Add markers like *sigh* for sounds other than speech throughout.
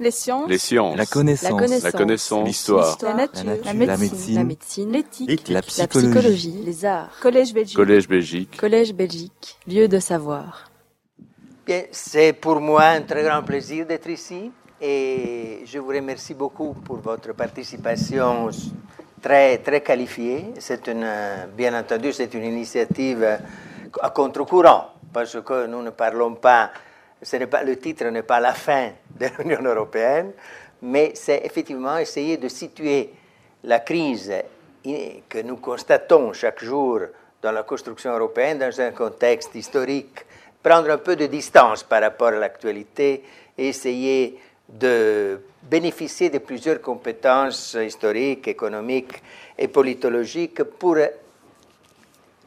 Les sciences. Les sciences. La connaissance. La connaissance. L'histoire. La nature. La La nature. médecine. La médecine. L'éthique. La La psychologie. Les arts. Collège Belgique. Collège Belgique. Collège Belgique. Lieu de savoir. Bien, c'est pour moi un très grand plaisir d'être ici et je vous remercie beaucoup pour votre participation très, très qualifiée. C'est une, bien entendu, c'est une initiative à contre-courant parce que nous ne parlons pas, ce n'est pas, le titre n'est pas la fin de l'Union européenne, mais c'est effectivement essayer de situer la crise que nous constatons chaque jour dans la construction européenne dans un contexte historique, prendre un peu de distance par rapport à l'actualité et essayer de bénéficier de plusieurs compétences historiques, économiques et politologiques pour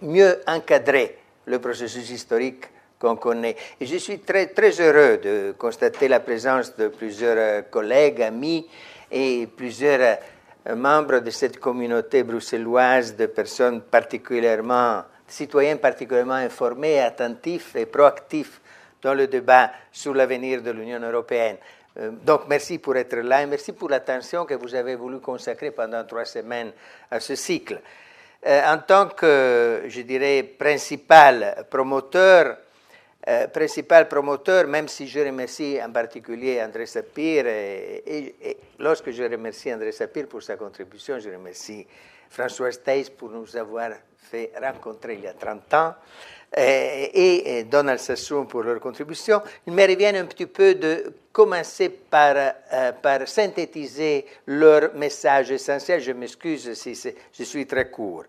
mieux encadrer le processus historique qu'on connaît. Et je suis très, heureux de constater la présence de plusieurs euh, collègues, amis et plusieurs euh, membres de cette communauté bruxelloise de personnes particulièrement, citoyens particulièrement informés, attentifs et proactifs dans le débat sur l'avenir de l'Union européenne. Euh, Donc merci pour être là et merci pour l'attention que vous avez voulu consacrer pendant trois semaines à ce cycle. En tant que, je dirais, principal promoteur, euh, principal promoteur, même si je remercie en particulier André Sapir, et, lorsque je remercie André Sapir pour sa contribution, je remercie Françoise Theis pour nous avoir fait rencontrer il y a 30 ans, et, Donald Sassoon pour leur contribution. Il me revient un petit peu de commencer par, euh, par synthétiser leur message essentiel. Je m'excuse si je suis très court.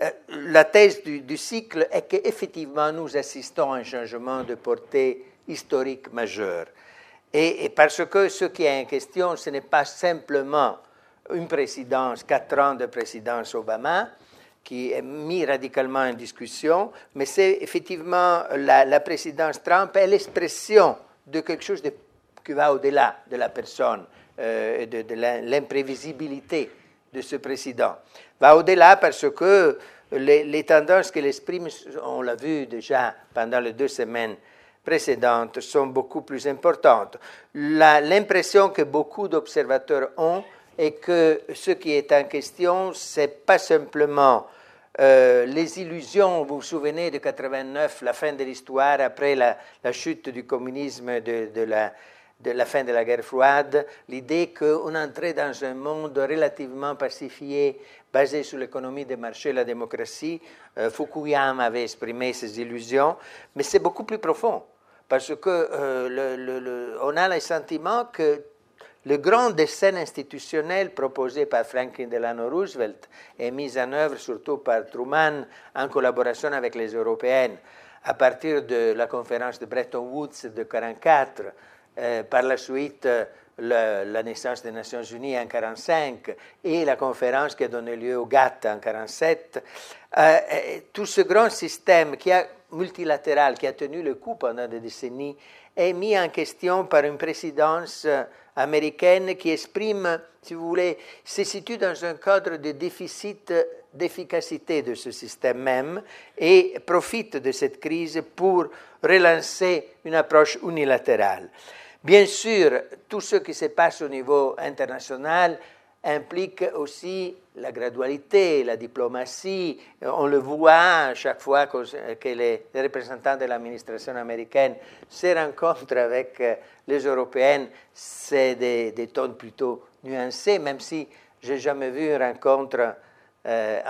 Euh, la thèse du, cycle est qu'effectivement, nous assistons à un changement de portée historique majeur. Et, parce que ce qui est en question, ce n'est pas simplement une présidence, quatre ans de présidence Obama, qui est mis radicalement en discussion, mais c'est effectivement la, présidence Trump est l'expression de quelque chose qui va au-delà de la personne euh, de, de l'im- l'imprévisibilité de ce président. Va au-delà parce que les, tendances qu'il exprime, on l'a vu déjà pendant les deux semaines précédentes, sont beaucoup plus importantes. L'impression que beaucoup d'observateurs ont est que ce qui est en question, c'est pas simplement euh, les illusions, vous vous souvenez de 89, la fin de l'histoire, après la, la chute du communisme, de, de la, de la fin de la guerre froide, l'idée qu'on entrait dans un monde relativement pacifié, basé sur l'économie de marché et la démocratie. Euh, Fukuyama avait exprimé ces illusions, mais c'est beaucoup plus profond, parce que euh, a le sentiment que le grand dessin institutionnel proposé par Franklin Delano Roosevelt et mis en œuvre surtout par Truman en collaboration avec les Européennes à partir de la conférence de Bretton Woods de 1944, euh, par la suite la naissance des Nations Unies en 1945 et la conférence qui a donné lieu au GATT en 1947, euh, et tout ce grand système qui a, multilatéral qui a tenu le coup pendant des décennies est mis en question par une présidence euh, américaine qui exprime, si vous voulez, se situe dans un cadre de déficit d'efficacité de ce système même et profite de cette crise pour relancer une approche unilatérale. Bien sûr, tout ce qui se passe au niveau international implique aussi la gradualité, la diplomatie. On le voit chaque fois que, les représentants de l'administration américaine se rencontrent avec euh, les Européennes, c'est des, des tons plutôt nuancés, même si je n'ai jamais vu une rencontre euh,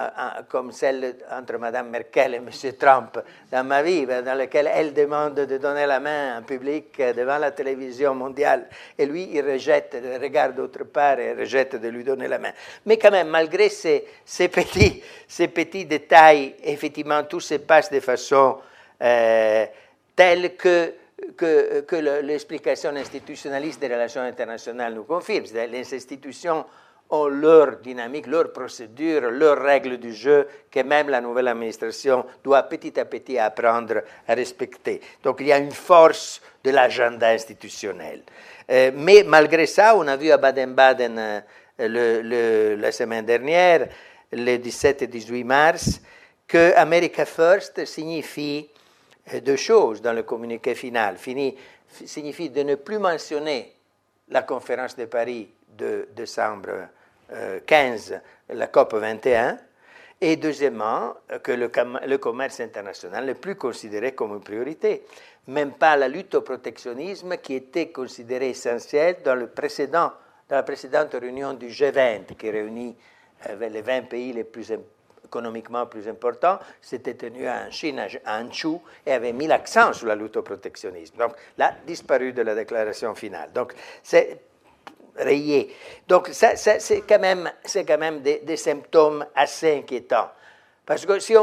comme celle entre Mme Merkel et M. Trump dans ma vie, ben, dans laquelle elle demande de donner la main en public euh, devant la télévision mondiale et lui, il rejette, il regarde autre part et rejette de lui donner la main. Mais quand même, malgré ces, petits, ces petits détails, effectivement, tout se passe de façon euh, telle que que, que le- l'explication institutionnaliste des relations internationales nous confirme. Les institutions ont leur dynamique, leur procédure, leurs règles du jeu que même la nouvelle administration doit petit à petit apprendre à respecter. Donc il y a une force de l'agenda institutionnel. Euh, mais malgré ça, on a vu à Baden-Baden euh, la semaine dernière, le 17 et 18 mars, que America First signifie euh, deux choses dans le communiqué final. Fini, signifie de ne plus mentionner la conférence de Paris de décembre 15, la COP 21, et deuxièmement, que le, commerce international n'est plus considéré comme une priorité. Même pas la lutte au protectionnisme qui était considérée essentielle dans, le précédent, dans la précédente réunion du G20 qui réunit euh, les 20 pays les plus économiquement plus importants, s'était tenu en Chine, à Anchu, et avait mis l'accent sur la lutte au protectionnisme. Donc, là, disparu de la déclaration finale. Donc, c'est rayé. Donc, ça, c'est quand même, quand même des, symptômes assez inquiétants. Parce que si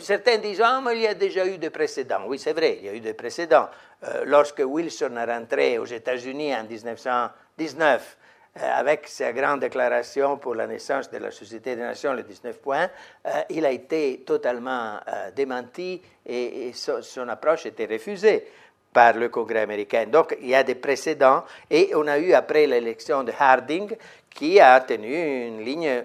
certains disent ah, mais il y a déjà eu des précédents. Oui, c'est vrai, il y a eu des précédents. Euh, lorsque Wilson est rentré aux États-Unis en 1919, euh, avec sa grande déclaration pour la naissance de la Société des Nations, le 19 points, euh, il a été totalement démenti et, son, approche était refusée par le Congrès américain. Donc il y a des précédents et on a eu après l'élection de Harding qui a tenu une ligne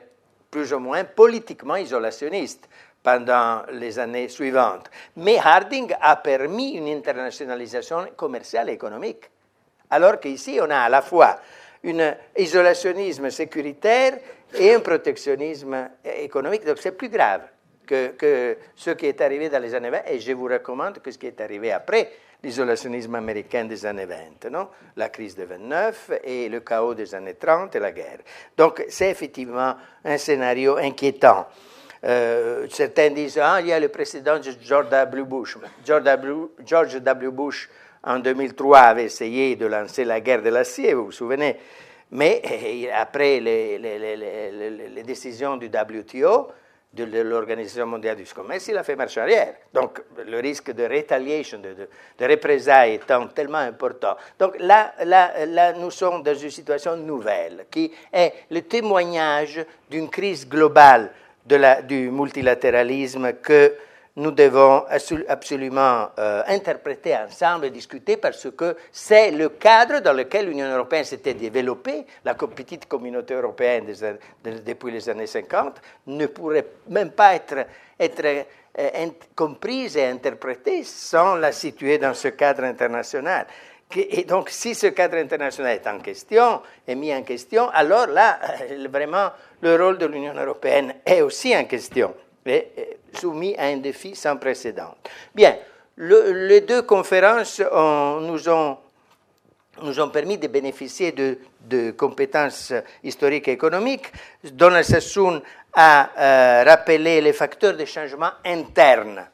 plus ou moins politiquement isolationniste pendant les années suivantes. Mais Harding a permis une internationalisation commerciale et économique. Alors qu'ici, on a à la fois un isolationnisme sécuritaire et un protectionnisme économique. Donc c'est plus grave que, que, ce qui est arrivé dans les années 20, et je vous recommande que ce qui est arrivé après l'isolationnisme américain des années 20, non? La crise de 29 et le chaos des années 30 et la guerre. Donc c'est effectivement un scénario inquiétant. Euh, certains disent ah, il y a le précédent George W. Bush. George W. Bush, en 2003, avait essayé de lancer la guerre de l'acier, vous vous souvenez. Mais *laughs* après les décisions du WTO, de l'Organisation mondiale du commerce, il a fait marche arrière. Donc, le risque de retaliation, de, représailles étant tellement important. Donc, là, là, là, nous sommes dans une situation nouvelle, qui est le témoignage d'une crise globale du multilatéralisme que nous devons absolument euh, interpréter ensemble et discuter parce que c'est le cadre dans lequel l'Union européenne s'était développée. La petite communauté européenne depuis les années 50 ne pourrait même pas être, euh, comprise et interprétée sans la situer dans ce cadre international. Et donc, si ce cadre international est en question, est mis en question, alors là, vraiment, le rôle de l'Union européenne est aussi en question est soumis à un défi sans précédent. Bien, le, les deux conférences nous, ont, nous ont permis de bénéficier de, de compétences historiques et économiques. Donald Sassoon a euh, rappelé les facteurs de changement internes.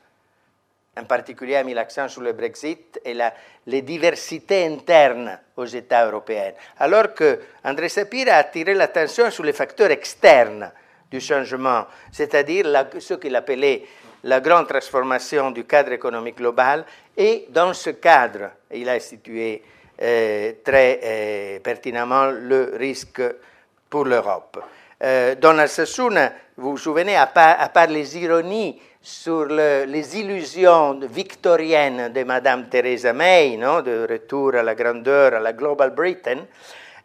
En particulier, a mis l'accent sur le Brexit et la, les diversités internes aux États européens. Alors que André Sapir a attiré l'attention sur les facteurs externes du changement, c'est-à-dire ce qu'il appelait la grande transformation du cadre économique global. Et dans ce cadre, il a institué euh, très euh, pertinemment le risque pour l'Europe. Euh, Donald Sassoon, vous vous souvenez, à part, les ironies sur le, les illusions victoriennes de Madame Theresa May, non, de retour à la grandeur, à la Global Britain,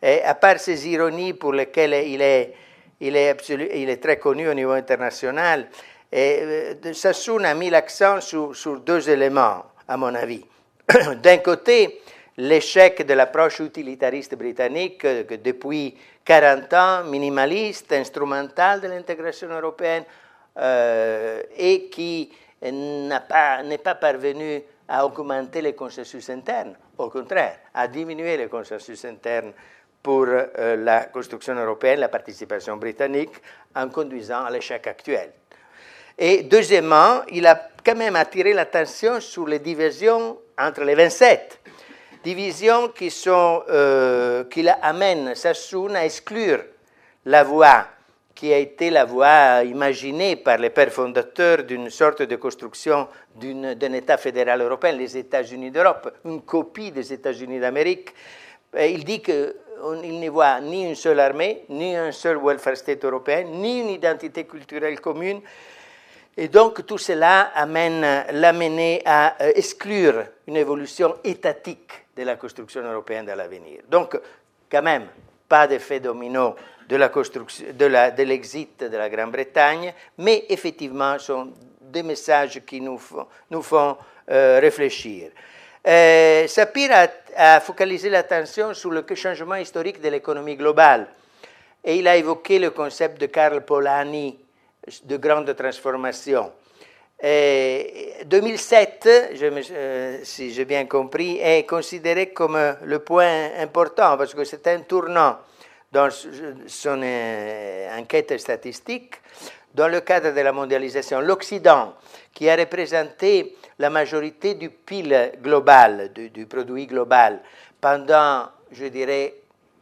à part ces ironies pour lesquelles il est il est, absolu, il est très connu au niveau international. Et euh, Sassoon a mis l'accent sur, deux éléments, à mon avis. *coughs* D'un côté, l'échec de l'approche utilitariste britannique que depuis 40 ans, minimaliste, instrumentale de l'intégration européenne, euh, et qui n'est pas, pas parvenu à augmenter les consensus internes, au contraire, à diminuer les consensus internes pour euh, la construction européenne, la participation britannique, en conduisant à l'échec actuel. Et deuxièmement, il a quand même attiré l'attention sur les divisions entre les 27, divisions qui, sont, euh, qui amènent Sassoon à exclure la voie qui a été la voie imaginée par les pères fondateurs d'une sorte de construction d'un État fédéral européen, les États-Unis d'Europe, une copie des États-Unis d'Amérique. Il dit que il n'y voit ni une seule armée, ni un seul welfare state européen, ni une identité culturelle commune. Et donc tout cela amène l'amener à euh, exclure une évolution étatique de la construction européenne à l'avenir. Donc, quand même, pas d'effet domino de l'exit de, de, la Grande-Bretagne, mais effectivement, sont des messages qui nous font, nous font euh, réfléchir. Euh, Sapir a, focalisé l'attention sur le changement historique de l'économie globale et il a évoqué le concept de Karl Polanyi de grande transformation. 2007, euh, si j'ai bien compris, est considéré comme le point important parce que c'est un tournant dans son euh, enquête statistique dans le cadre de la mondialisation. L'Occident, qui a représenté la majorité du PIL global, du, produit global, pendant, je dirais,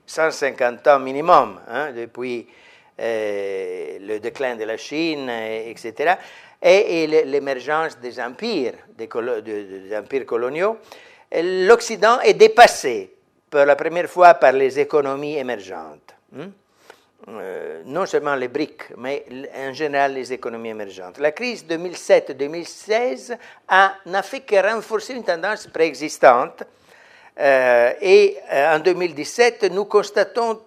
150 ans minimum, hein, depuis euh, le déclin de la Chine, etc., et, l'émergence des empires, des empires coloniaux, l'Occident est dépassé pour la première fois par les économies émergentes. Hein. Euh, non seulement les briques, mais en général les économies émergentes. La crise 2007-2016 n'a fait que renforcer une tendance préexistante. Euh, et euh, en 2017, nous constatons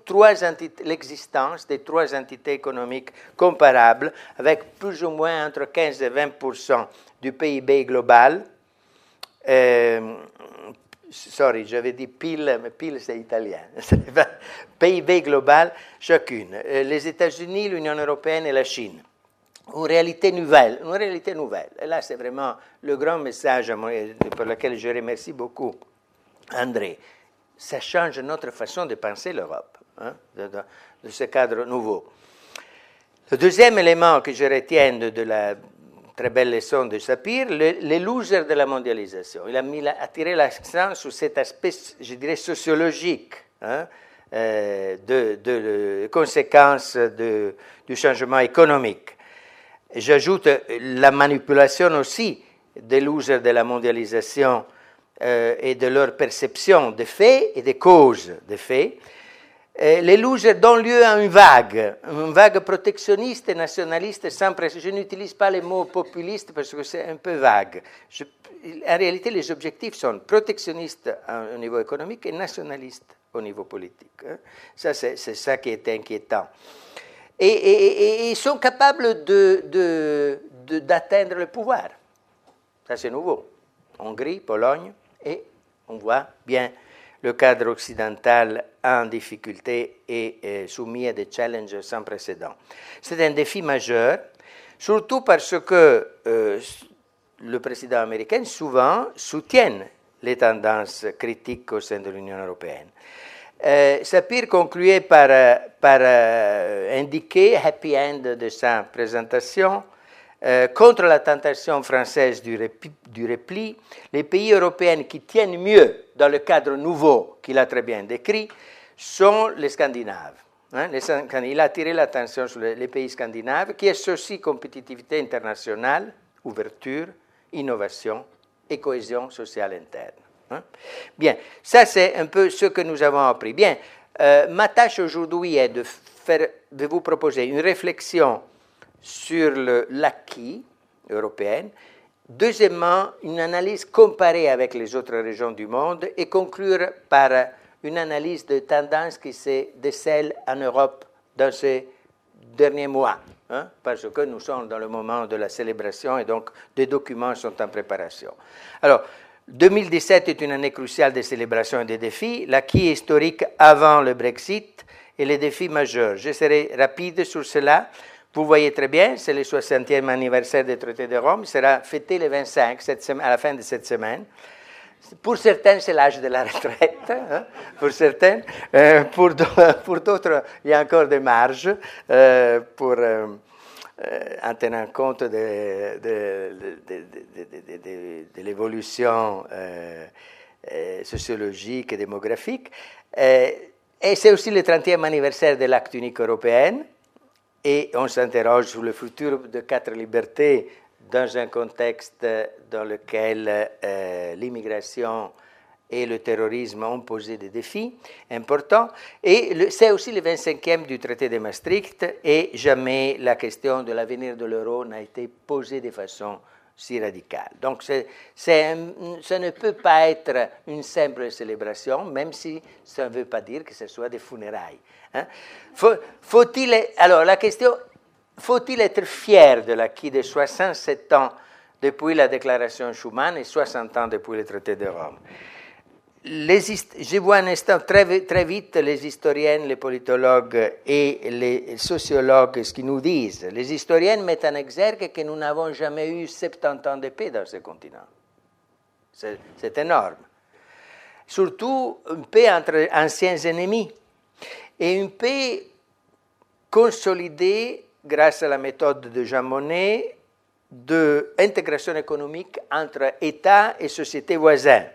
l'existence de trois entités économiques comparables, avec plus ou moins entre 15 et 20% du PIB global, sorry, j'avais dit pile, mais pile c'est italien. *laughs* PIB global, chacune. Euh, les États-Unis, l'Union européenne et la Chine. Une réalité nouvelle, une réalité nouvelle. Et là, c'est vraiment le grand message pour lequel je remercie beaucoup André. Ça change notre façon de penser l'Europe, hein, de, ce cadre nouveau. Le deuxième élément que je retiens de la très belle leçon de Sapir, les losers de la mondialisation. Il a mis, attiré l'accent sur cet aspect, je dirais, sociologique hein, euh, de, conséquences du changement économique. J'ajoute la manipulation aussi des losers de la mondialisation euh, et de leur perception des faits et des causes des faits les losers donnent lieu à une vague, une vague protectionniste et nationaliste sans précision. Je n'utilise pas le mot populiste parce que c'est un peu vague. en réalité, les objectifs sont protectionnistes au niveau économique et nationalistes au niveau politique. Hein. Ça, c'est, ça qui est inquiétant. Et, ils sont capables d'atteindre le pouvoir. Ça, c'est nouveau. Hongrie, Pologne, et on voit bien le cadre occidental en difficulté et soumis à des challenges sans précédent. C'est un défi majeur, surtout parce que euh, le président américain souvent soutient les tendances critiques au sein de l'Union européenne. Euh, Sapir concluait par, par euh, indiquer, happy end de sa présentation, euh, contre la tentation française du, repli, les pays européens qui tiennent mieux dans le cadre nouveau qu'il a très bien décrit sont les Scandinaves. Hein. il a attiré l'attention sur les, pays scandinaves qui associent compétitivité internationale, ouverture, innovation et cohésion sociale interne. Hein. Bien, ça c'est un peu ce que nous avons appris. Bien, euh, ma tâche aujourd'hui est de, vous proposer une réflexion sur l'acquis européen. Deuxièmement, une analyse comparée avec les autres régions du monde et conclure par une analyse de tendances qui se décèlent en Europe dans ces derniers mois, hein, parce que nous sommes dans le moment de la célébration et donc des documents sont en préparation. Alors, 2017 est une année cruciale des célébrations et des défis, l'acquis historique avant le Brexit et les défis majeurs. Je serai rapide sur cela. Vous voyez très bien, c'est le 60e anniversaire du traité de Rome, il sera fêté le 25 à la fin de cette semaine. Pour certains, c'est l'âge de la retraite, hein, pour certains. Euh, *laughs* d'autres, il y a encore des marges euh, pour, euh, en tenant compte de, l'évolution sociologique et démographique. et c'est aussi le 30e anniversaire de l'acte unique européenne et on s'interroge sur le futur de quatre libertés dans un contexte dans lequel euh, l'immigration et le terrorisme ont posé des défis importants. Et c'est aussi le 25e du traité de Maastricht et jamais la question de l'avenir de l'euro n'a été posée de façon si radicale. Donc ça ne peut pas être une simple célébration, même si ça ne veut pas dire que ce soit des funérailles. Hein. Faut-il, alors la question, faut-il être fier de l'acquis de 67 ans depuis la déclaration Schuman et 60 ans depuis le traité de Rome? je vois un instant très, très, vite les historiennes, les politologues et les sociologues ce qu'ils nous disent. Les historiennes mettent en exergue que nous n'avons jamais eu 70 ans de paix dans ce continent. C'est énorme. Surtout une paix entre anciens ennemis et une paix consolidée grâce à la méthode de Jean Monnet d'intégration économique entre États et sociétés voisines,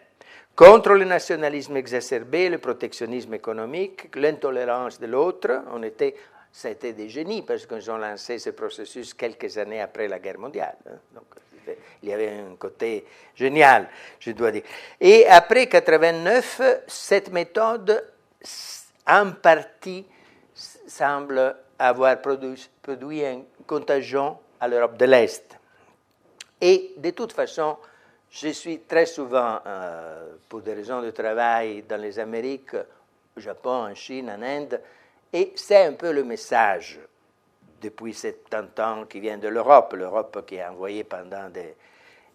contre le nationalisme exacerbé, le protectionnisme économique, l'intolérance de l'autre. On était, c'était des génies parce qu'ils ont lancé ce processus quelques années après la guerre mondiale. Hein. Donc, il y avait un côté génial, je dois dire. Et après 89, cette méthode, en partie, semble avoir produit, produit un contagion à l'Europe de l'Est. Et de toute façon, je suis très souvent, euh, pour des raisons de travail, dans les Amériques, au Japon, en Chine, en Inde, et c'est un peu le message depuis 70 ans qui vient de l'Europe, l'Europe qui a envoyé pendant des,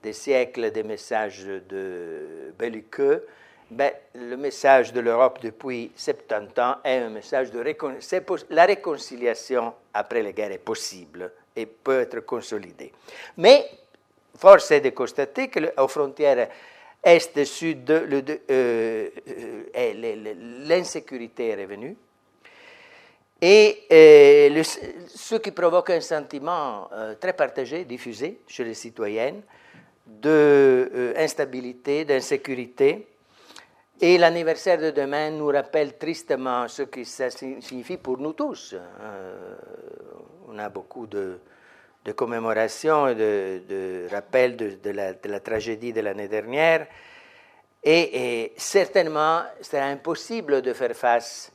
des siècles des messages de belliqueux. Ben, le message de l'Europe depuis 70 ans est un message de réconciliation. La réconciliation après la guerre est possible et peut être consolidée. Mais force est de constater qu'aux frontières est et sud, euh, euh, l'insécurité est revenue. Et euh, ce qui provoque un sentiment très partagé, diffusé chez les citoyennes, d'instabilité, d'insécurité. Et l'anniversaire de demain nous rappelle tristement ce que ça signifie pour nous tous. on a beaucoup de, de commémoration et de, de rappel de, la, tragédie de l'année dernière. Et, et, certainement, sera impossible de faire face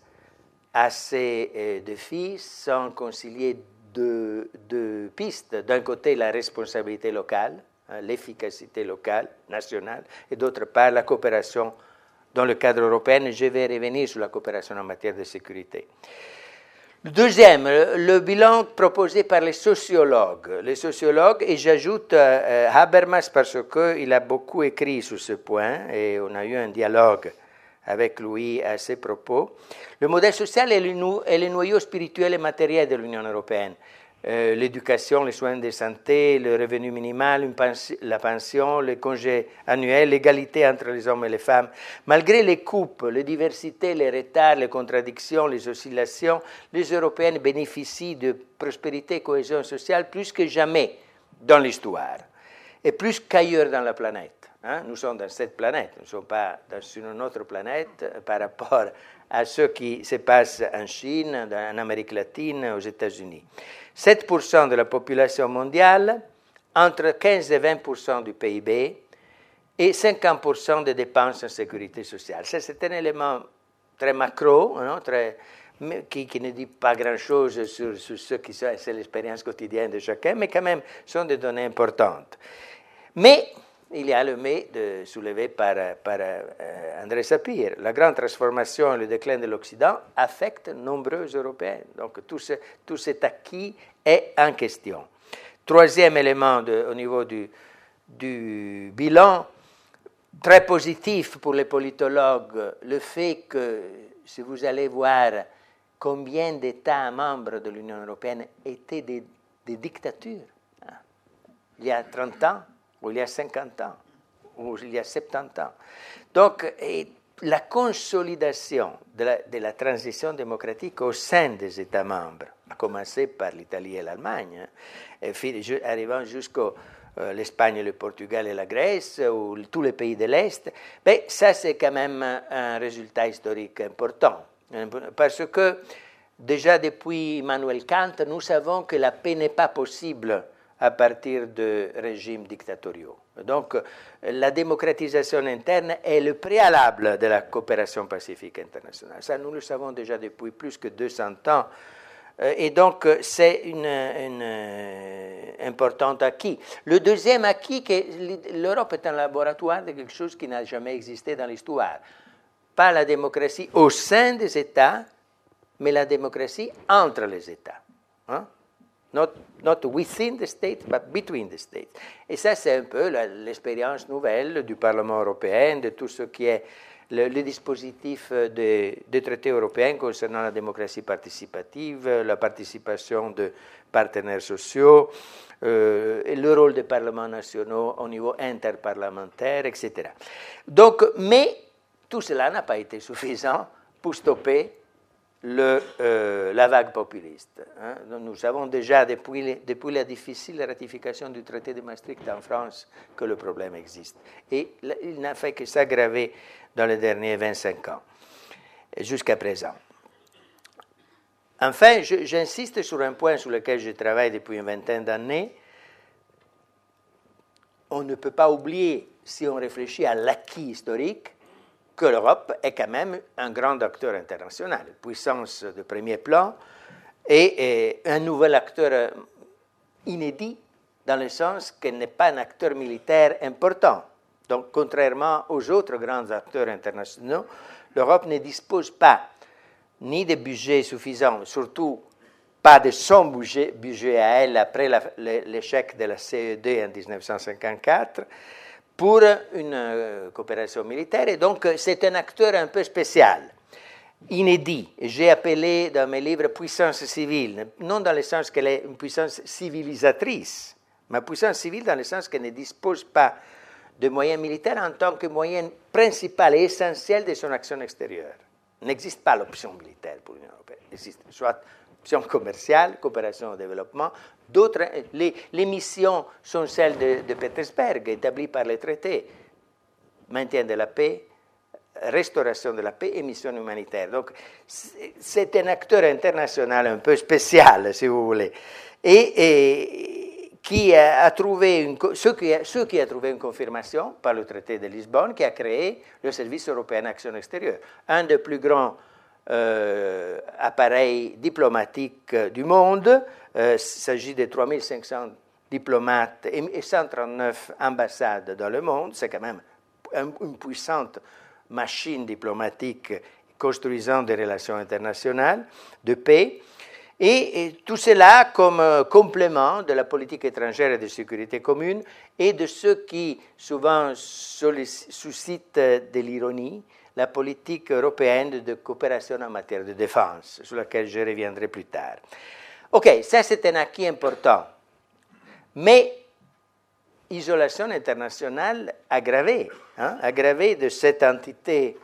à ces euh, défis sans concilier deux, deux pistes. D'un côté, la responsabilité locale, hein, l'efficacité locale, nationale, et d'autre part, la coopération dans le cadre européen. Je vais revenir sur la coopération en matière de sécurité. Deuxième, le bilan proposé par les sociologues. Les sociologues, et j'ajoute euh, Habermas parce qu'il a beaucoup écrit sur ce point et on a eu un dialogue avec lui à ces propos. Le modèle social est le noyau spirituel et matériel de l'Union européenne. Euh, l'éducation, les soins de santé, le revenu minimal, la pension, les congés annuels, l'égalité entre les hommes et les femmes. Malgré les coupes, les diversités, les retards, les contradictions, les oscillations, les Européennes bénéficient de prospérité et cohésion sociale plus que jamais dans l'histoire et plus qu'ailleurs dans la planète. Nous sommes dans cette planète, nous ne sommes pas dans une autre planète par rapport à ce qui se passe en Chine, en Amérique latine, aux États-Unis. 7% de la population mondiale, entre 15 et 20% du PIB et 50% des dépenses en sécurité sociale. c'est un élément très macro, très, qui, ne dit pas grand-chose sur, sur, ce qui c'est l'expérience quotidienne de chacun, mais quand même sont des données importantes. Mais il y a le mais de, soulevé par, par euh, André Sapir. La grande transformation et le déclin de l'Occident affectent nombreux Européens. Donc tout, ce, tout cet acquis est en question. Troisième élément au niveau du, du bilan, très positif pour les politologues, le fait que, si vous allez voir combien d'États membres de l'Union européenne étaient des, des dictatures, hein, il y a 30 ans, ou il y a 50 ans, ou il y a 70 ans. Donc, la consolidation de la, transition démocratique au sein des États membres, à commencer par l'Italie et l'Allemagne, hein, arrivant jusqu'à euh, l'Espagne, le Portugal et la Grèce, ou tous les pays de l'Est, ben, ça c'est quand même un résultat historique important. Hein, parce que déjà depuis Immanuel Kant, nous savons que la paix n'est pas possible à partir de régimes dictatoriaux. Donc, la démocratisation interne est le préalable de la coopération pacifique internationale. Ça, nous le savons déjà depuis plus que 200 ans. Euh, et donc, c'est une euh, importante acquis. Le deuxième acquis, que l'Europe est un laboratoire de quelque chose qui n'a jamais existé dans l'histoire. Pas la démocratie au sein des États, mais la démocratie entre les États. Hein? Not, within the states, but between the states. Et ça, c'est un peu l'expérience nouvelle du Parlement européen, de tout ce qui est le, dispositif des, traités européens concernant la démocratie participative, la participation de partenaires sociaux, euh, le rôle des parlements nationaux au niveau interparlementaire, etc. Donc, mais tout cela n'a pas été suffisant pour stopper euh, la vague populiste. Hein. Nous savons déjà depuis, depuis, la difficile ratification du traité de Maastricht en France que le problème existe. Et il n'a fait que s'aggraver dans les derniers 25 ans, jusqu'à présent. Enfin, j'insiste sur un point sur lequel je travaille depuis une vingtaine d'années. On ne peut pas oublier, si on réfléchit à l'acquis historique, que l'Europe est quand même un grand acteur international, puissance de premier plan, et, un nouvel acteur inédit dans le sens qu'elle n'est pas un acteur militaire important. Donc, contrairement aux autres grands acteurs internationaux, l'Europe ne dispose pas ni de budget suffisant, surtout pas de son budget, budget à elle après l'échec de la CED en 1954, pour une euh, coopération militaire. Et donc, euh, c'est un acteur un peu spécial, inédit. J'ai appelé dans mes livres puissance civile, non dans le sens qu'elle est une puissance civilisatrice, mais puissance civile dans le sens qu'elle ne dispose pas de moyens militaires en tant que moyen principal et essentiel de son action extérieure. N'existe pas l'option militaire pour l'Union européenne. Il existe soit commerciale, coopération au développement, D'autres, les, missions sont celles de, de, établies par les traités. Maintien de la paix, restauration de la paix et mission humanitaire. Donc, c'est un acteur international un peu spécial, si vous voulez. Et, qui a trouvé une, ce qui a trouvé une confirmation par le traité de Lisbonne, qui a créé le Service européen d'action extérieure, un des plus grands euh, appareils diplomatiques du monde, euh, il s'agit de 3500 diplomates et 139 ambassades dans le monde. C'est quand même une puissante machine diplomatique construisant des relations internationales de paix. Et, tout cela comme euh, complément de la politique étrangère et de sécurité commune et de ce qui souvent suscite de l'ironie, la politique européenne de coopération en matière de défense, sur laquelle je reviendrai plus tard. Ok, ça c'est un acquis important. Mais isolation internationale aggravée, hein, aggravée de cette entité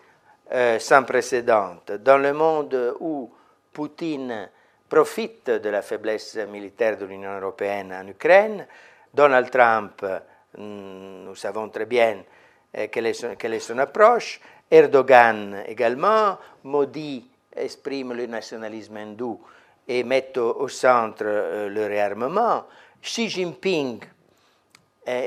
euh, sans précédent. Dans le monde où Poutine profite de la faiblesse militaire de l'Union européenne en Ukraine, Donald Trump, hmm, nous savons très bien euh, quelle, est son, quelle est son approche, Erdogan également, Modi exprime le nationalisme hindou et mettent au, centre euh, le réarmement. Xi Jinping,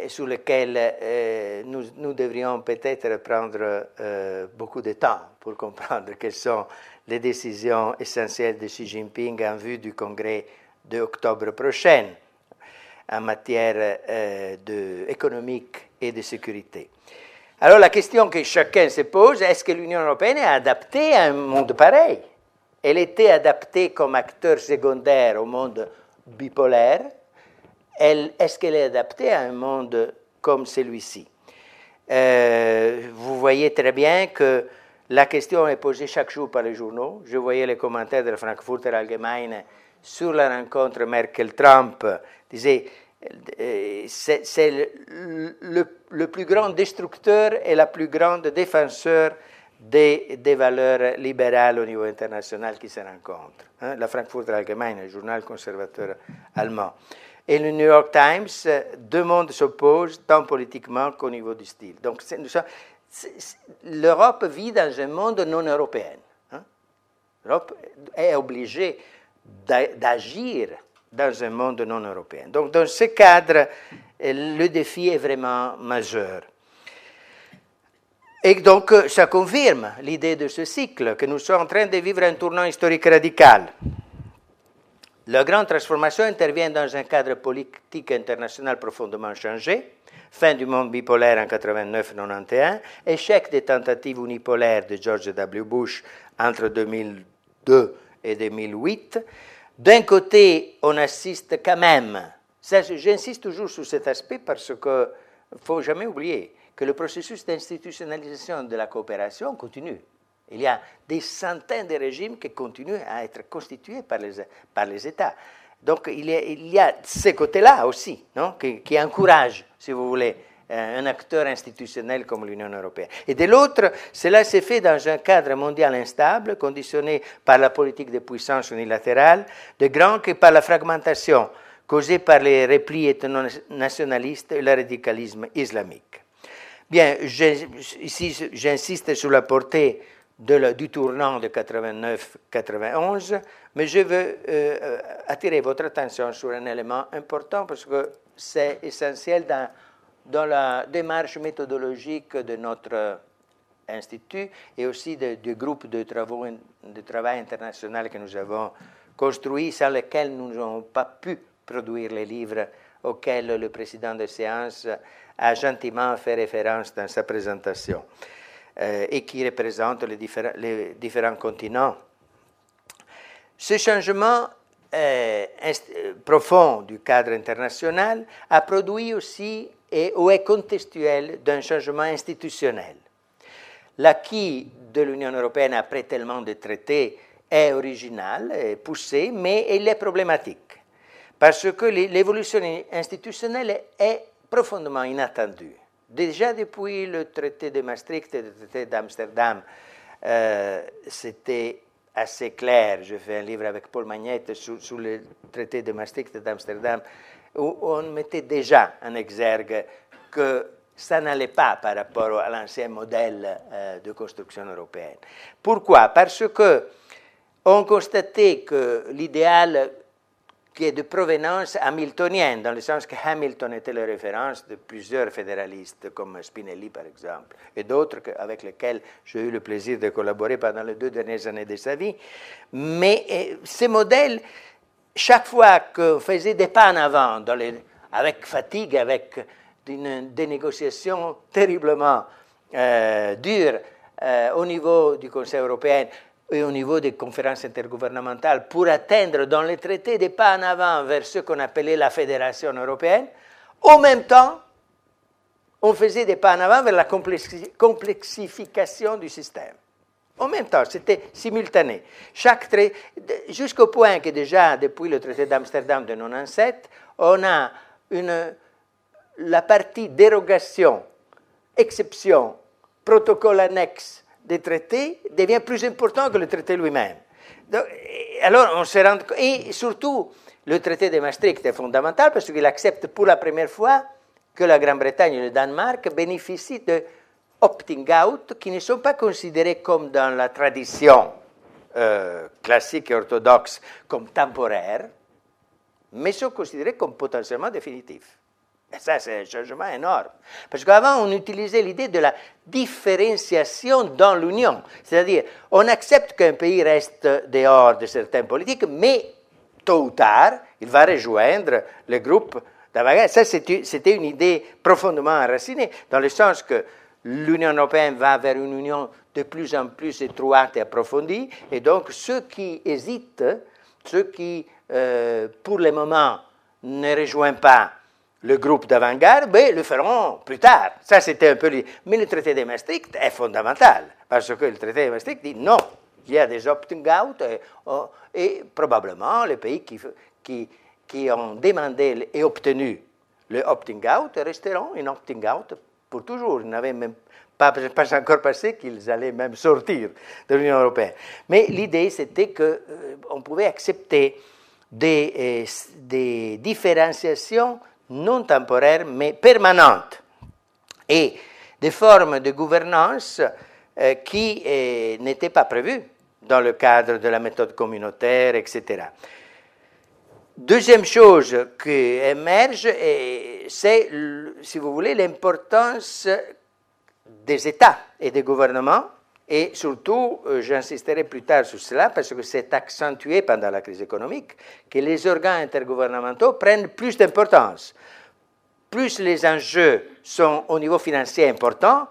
sur lequel euh, nous, devrions peut-être prendre euh, beaucoup de temps pour comprendre quelles sont les décisions essentielles de Xi Jinping en vue du congrès d'octobre prochain en matière de, économique et de sécurité. Alors la question que chacun se pose, est-ce que l'Union européenne est adaptée à un monde pareil? Elle était adaptée comme acteur secondaire au monde bipolaire. Est-ce qu'elle est adaptée à un monde comme celui-ci? Euh, Vous voyez très bien que la question est posée chaque jour par les journaux. Je voyais les commentaires de la Frankfurter Allgemeine sur la rencontre Merkel-Trump. C'est le, plus grand destructeur et la plus grande défenseur des, des, valeurs libérales au niveau international qui se rencontrent. Hein. La Frankfurter Allgemeine, le journal conservateur allemand. Et le New York Times, deux mondes s'opposent tant politiquement qu'au niveau du style. Donc l'Europe vit dans un monde non européen. Hein. L'Europe est obligée d'agir dans un monde non européen. Donc dans ce cadre, le défi est vraiment majeur. Et donc, euh, ça confirme l'idée de ce cycle, que nous sommes en train de vivre un tournant historique radical. La grande transformation intervient dans un cadre politique international profondément changé, fin du monde bipolaire en 89-91, échec des tentatives unipolaires de George W. Bush entre 2002 et 2008, D'un côté, on assiste quand même, j'insiste toujours sur cet aspect parce qu'il ne faut jamais oublier que le processus d'institutionnalisation de la coopération continue. Il y a des centaines de régimes qui continuent à être constitués par les, par les États. Donc il y a, il y a ce côté-là aussi, non, qui, qui, encourage, si vous voulez, un acteur institutionnel comme l'Union européenne. Et de l'autre, cela s'est fait dans un cadre mondial instable, conditionné par la politique de puissance unilatérale, de grand que par la fragmentation causée par les replis nationalistes et le radicalisme islamique. Bien, ici j'insiste sur la portée du tournant de 89-91, mais je veux euh, attirer votre attention sur un élément important parce que c'est essentiel dans, dans, la démarche méthodologique de notre institut et aussi du groupe de, travail international que nous avons construit, sans lequel nous n'avons pas pu produire les livres auxquels le président de séance a gentiment fait référence dans sa présentation. Euh, et qui représente les différents, continents. Ce changement euh, profond du cadre international a produit aussi et, ou est contextuel d'un changement institutionnel. L'acquis de l'Union européenne après tellement de traités est original, est poussé, mais il est problématique parce que l'évolution institutionnelle est profondément inattendue. Déjà depuis le traité de Maastricht et le traité d'Amsterdam, euh, c'était assez clair. Je fais un livre avec Paul Magnette sur, le traité de Maastricht et d'Amsterdam, où on mettait déjà en exergue que ça n'allait pas par rapport à l'ancien modèle euh, de construction européenne. Pourquoi? Parce que on constatait que l'idéal qui est de provenance hamiltonienne, dans le sens que Hamilton était la référence de plusieurs fédéralistes, comme Spinelli par exemple, et d'autres avec lesquels j'ai eu le plaisir de collaborer pendant les deux dernières années de sa vie. Mais eh, ces modèles, chaque fois qu'on faisait des pas en avant, avec fatigue, avec des négociations terriblement euh, dures euh, au niveau du Conseil européen, et au niveau des conférences intergouvernementales pour atteindre dans les traités des pas en avant vers ce qu'on appelait la fédération européenne. En même temps, on faisait des pas en avant vers la complexification du système. En même temps, c'était simultané. Chaque jusqu'au point que déjà, depuis le traité d'Amsterdam de 1997, on a la partie dérogation, exception, protocole annexe des traités devient plus important que le traité lui-même. Alors, on se Et surtout, le traité de Maastricht est fondamental parce qu'il accepte pour la première fois que la Grande-Bretagne et le Danemark bénéficient de opting out qui ne sont pas considérés comme dans la tradition euh, classique et orthodoxe comme temporaires, mais sont considérés comme potentiellement définitifs. Et ça, c'est un changement énorme. Parce qu'avant, on utilisait l'idée de la différenciation dans l'Union. C'est-à-dire, on accepte qu'un pays reste dehors de certaines politiques, mais tôt ou tard, il va rejoindre le groupe d'avant-garde. Ça, c'était une idée profondément enracinée, dans le sens que l'Union européenne va vers une union de plus en plus étroite et approfondie, et donc ceux qui hésitent, ceux qui, euh, pour le moment, ne rejoignent pas le groupe d'avant-garde, ben, le feront plus tard. Ça, c'était un peu... Mais le traité de Maastricht est fondamental, parce que le traité de Maastricht dit non, il y a des opting-out, et, oh, probablement les pays qui, ont demandé et obtenu le opting-out resteront en opting-out pour toujours. Ils n'avaient même pas, encore passé qu'ils allaient même sortir de l'Union européenne. Mais l'idée, c'était qu'on euh, pouvait accepter des, euh, des différenciations non temporaire mais permanente, et des formes de gouvernance euh, qui n'étaient pas prévues dans le cadre de la méthode communautaire, etc. Deuxième chose qui émerge, c'est, si vous voulez, l'importance des États et des gouvernements et surtout, euh, j'insisterai plus tard sur cela parce que c'est accentué pendant la crise économique que les organes intergouvernementaux prennent plus d'importance. Plus les enjeux sont au niveau financier importants,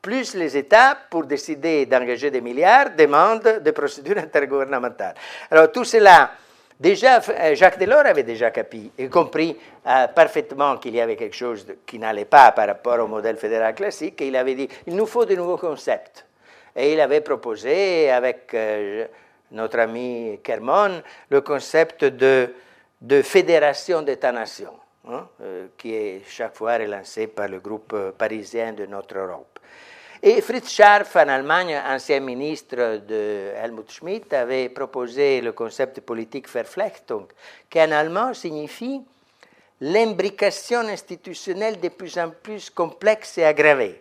plus les États, pour décider d'engager des milliards, demandent des procédures *laughs* intergouvernementales. Alors tout cela Déjà, euh, Jacques Delors avait déjà compris euh, parfaitement qu'il y avait quelque chose qui n'allait pas par rapport au modèle fédéral classique, et il avait dit, il nous faut de nouveaux concepts. Et il avait proposé, avec euh, notre ami Kermon, le concept de, de fédération d'États-nations, hein, qui est chaque fois relancé par le groupe parisien de notre Europe. Et Fritz Scharf, en Allemagne, ancien ministre de Helmut Schmidt, avait proposé le concept politique Verflechtung, qui en allemand signifie l'imbrication institutionnelle de plus en plus complexe et aggravée.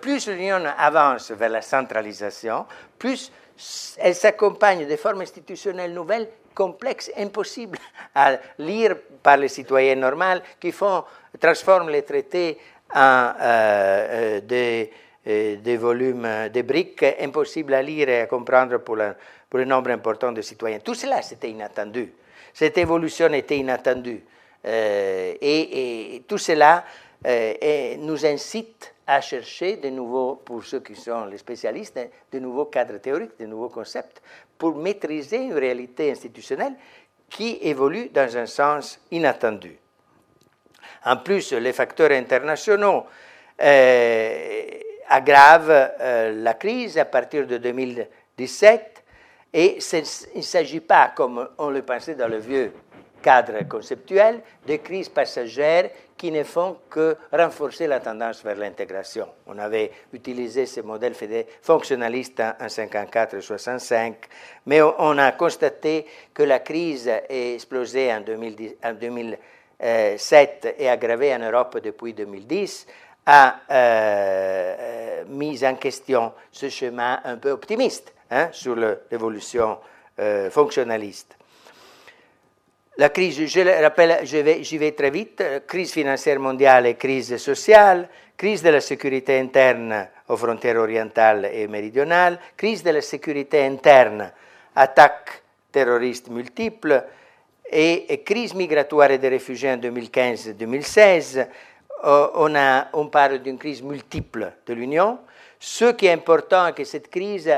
plus l'Union avance vers la centralisation, plus elle s'accompagne de formes institutionnelles nouvelles, complexes, impossibles *laughs* à lire par les citoyens normaux, qui font, transforment les traités en euh, euh, des des volumes, des briques impossibles à lire et à comprendre pour, pour un nombre important de citoyens. Tout cela, c'était inattendu. Cette évolution était inattendue. Euh, et, tout cela euh, nous incite à chercher de nouveaux, pour ceux qui sont les spécialistes, de nouveaux cadres théoriques, de nouveaux concepts, pour maîtriser une réalité institutionnelle qui évolue dans un sens inattendu. En plus, les facteurs internationaux euh, aggrave euh, la crise à partir de 2017 et il ne s'agit pas, comme on le pensait dans le vieux cadre conceptuel, de crises passagères qui ne font que renforcer la tendance vers l'intégration. On avait utilisé ce modèle fonctionnaliste en 1954 et 65, mais on a constaté que la crise est explosée en, 2007 et aggravée en Europe depuis 2010 a euh, euh, mis en question ce chemin un peu optimiste hein, sur l'évolution euh, fonctionnaliste. La crise, je le rappelle, j'y vais, très vite, crise financière mondiale et crise sociale, crise de la sécurité interne aux frontières orientales et méridionales, crise de la sécurité interne, attaques terroristes multiples et, crise migratoire des réfugiés en 2015-2016 euh, on, parle d'une crise multiple de l'Union. Ce qui est important, c'est que cette crise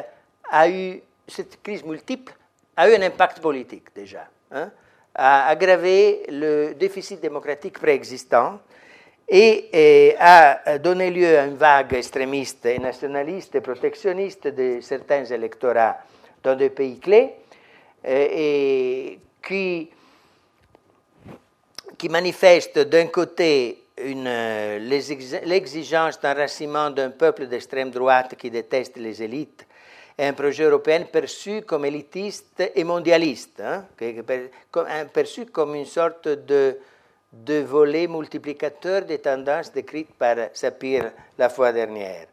a eu, cette crise multiple a eu un impact politique déjà, hein, a aggravé le déficit démocratique préexistant et, a donné lieu à une vague extrémiste et nationaliste et protectionniste de certains électorats dans des pays clés euh, et qui, qui manifestent d'un côté l'exigence d'enracinement d'un peuple d'extrême droite qui déteste les élites et un projet européen perçu comme élitiste et mondialiste, hein, perçu comme une sorte de, de volet multiplicateur des tendances décrites par Sapir la fois dernière,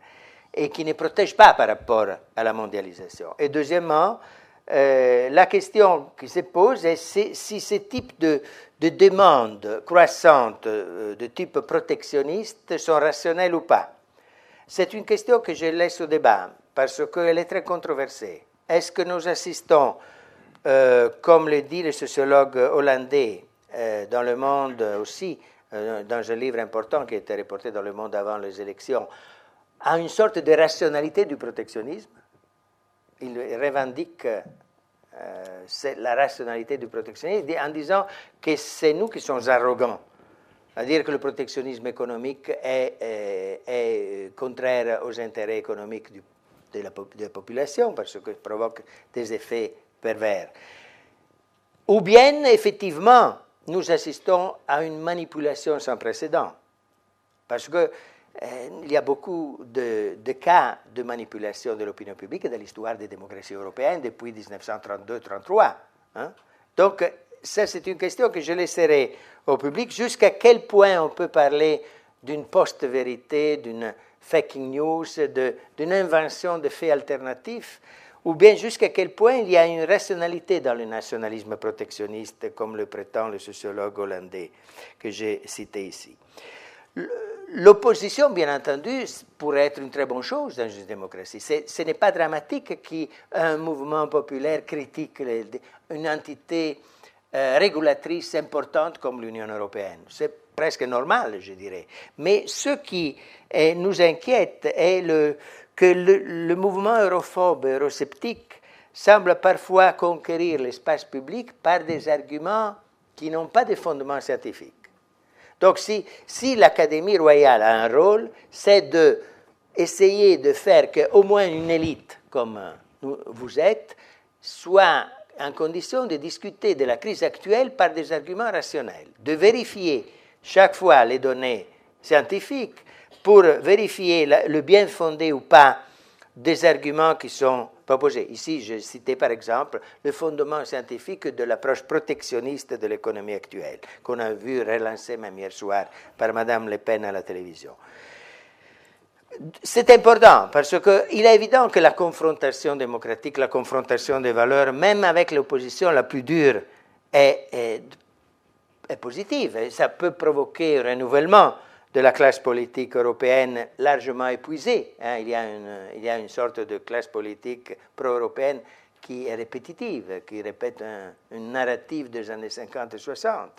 et qui ne protège pas par rapport à la mondialisation. Et deuxièmement, euh, la question qui se pose est si ce type de, de demandes croissantes euh, de type protectionniste sont rationnelles ou pas? C'est une question que je laisse au débat parce qu'elle est très controversée. Est-ce que nous assistons, euh, comme le dit le sociologue hollandais dans Le Monde aussi, dans un livre important qui a été reporté dans Le Monde avant les élections, à une sorte de rationalité du protectionnisme? Il revendique euh, la rationalité du protectionnisme en disant que c'est nous qui sommes arrogants. À dire que le protectionnisme économique est, euh, est, contraire aux intérêts économiques de, la, de, la, population parce que provoque des effets pervers. Ou bien, effectivement, nous assistons à une manipulation sans précédent. Parce que euh, il y a beaucoup de, cas de manipulation de l'opinion publique dans l'histoire des démocraties européennes depuis 1932-33. Hein. Donc, ça, c'est une question que je laisserai au public. Jusqu'à quel point on peut parler d'une post-vérité, d'une fake news, d'une invention de faits alternatifs, ou bien jusqu'à quel point il y a une rationalité dans le nationalisme protectionniste, comme le prétend le sociologue hollandais que j'ai cité ici. L'opposition, bien entendu, pourrait être une très bonne chose dans une démocratie. Ce n'est pas dramatique qu'un mouvement populaire critique une entité euh, régulatrice importante comme l'Union européenne. C'est presque normal, je dirais. Mais ce qui nous inquiète est que le, mouvement europhobe, eurosceptique, semble parfois conquérir l'espace public par des arguments qui n'ont pas de fondement scientifique. Donc si, si l'Académie royale a un rôle, c'est de essayer de faire qu'au moins une élite comme vous êtes soit en condition de discuter de la crise actuelle par des arguments rationnels, de vérifier chaque fois les données scientifiques pour vérifier le bien fondé ou pas des arguments qui sont proposés. Ici, je citais par exemple le fondement scientifique de l'approche protectionniste de l'économie actuelle, qu'on a vu relancer même hier soir par Mme Le Pen à la télévision. C'est important parce qu'il est évident que la confrontation démocratique, la confrontation des valeurs, même avec l'opposition la plus dure, est, est, positive. Et ça peut provoquer un renouvellement de la classe politique européenne largement épuisée. Hein. il, y a une, sorte de classe politique pro-européenne qui est répétitive, qui répète un, une narrative des années 50 et 60.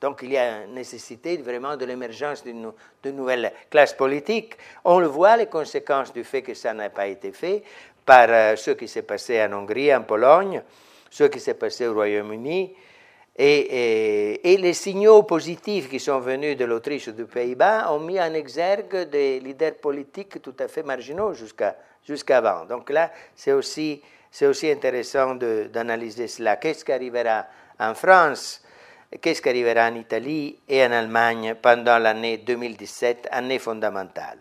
Donc il y a une nécessité vraiment de l'émergence d'une nouvelle classe politique. On le voit, les conséquences du fait que ça n'a pas été fait par euh, ce qui s'est passé en Hongrie, en Pologne, ce qui s'est passé au Royaume-Uni, et, les signaux positifs qui sont venus de l'Autriche ou des Pays-Bas ont mis en exergue des leaders politiques tout à fait marginaux jusqu'à jusqu'avant. Donc là, c'est aussi, c'est aussi intéressant d'analyser cela. Qu'est-ce qui arrivera en France? Qu'est-ce qui arrivera en Italie et en Allemagne pendant l'année 2017, année fondamentale?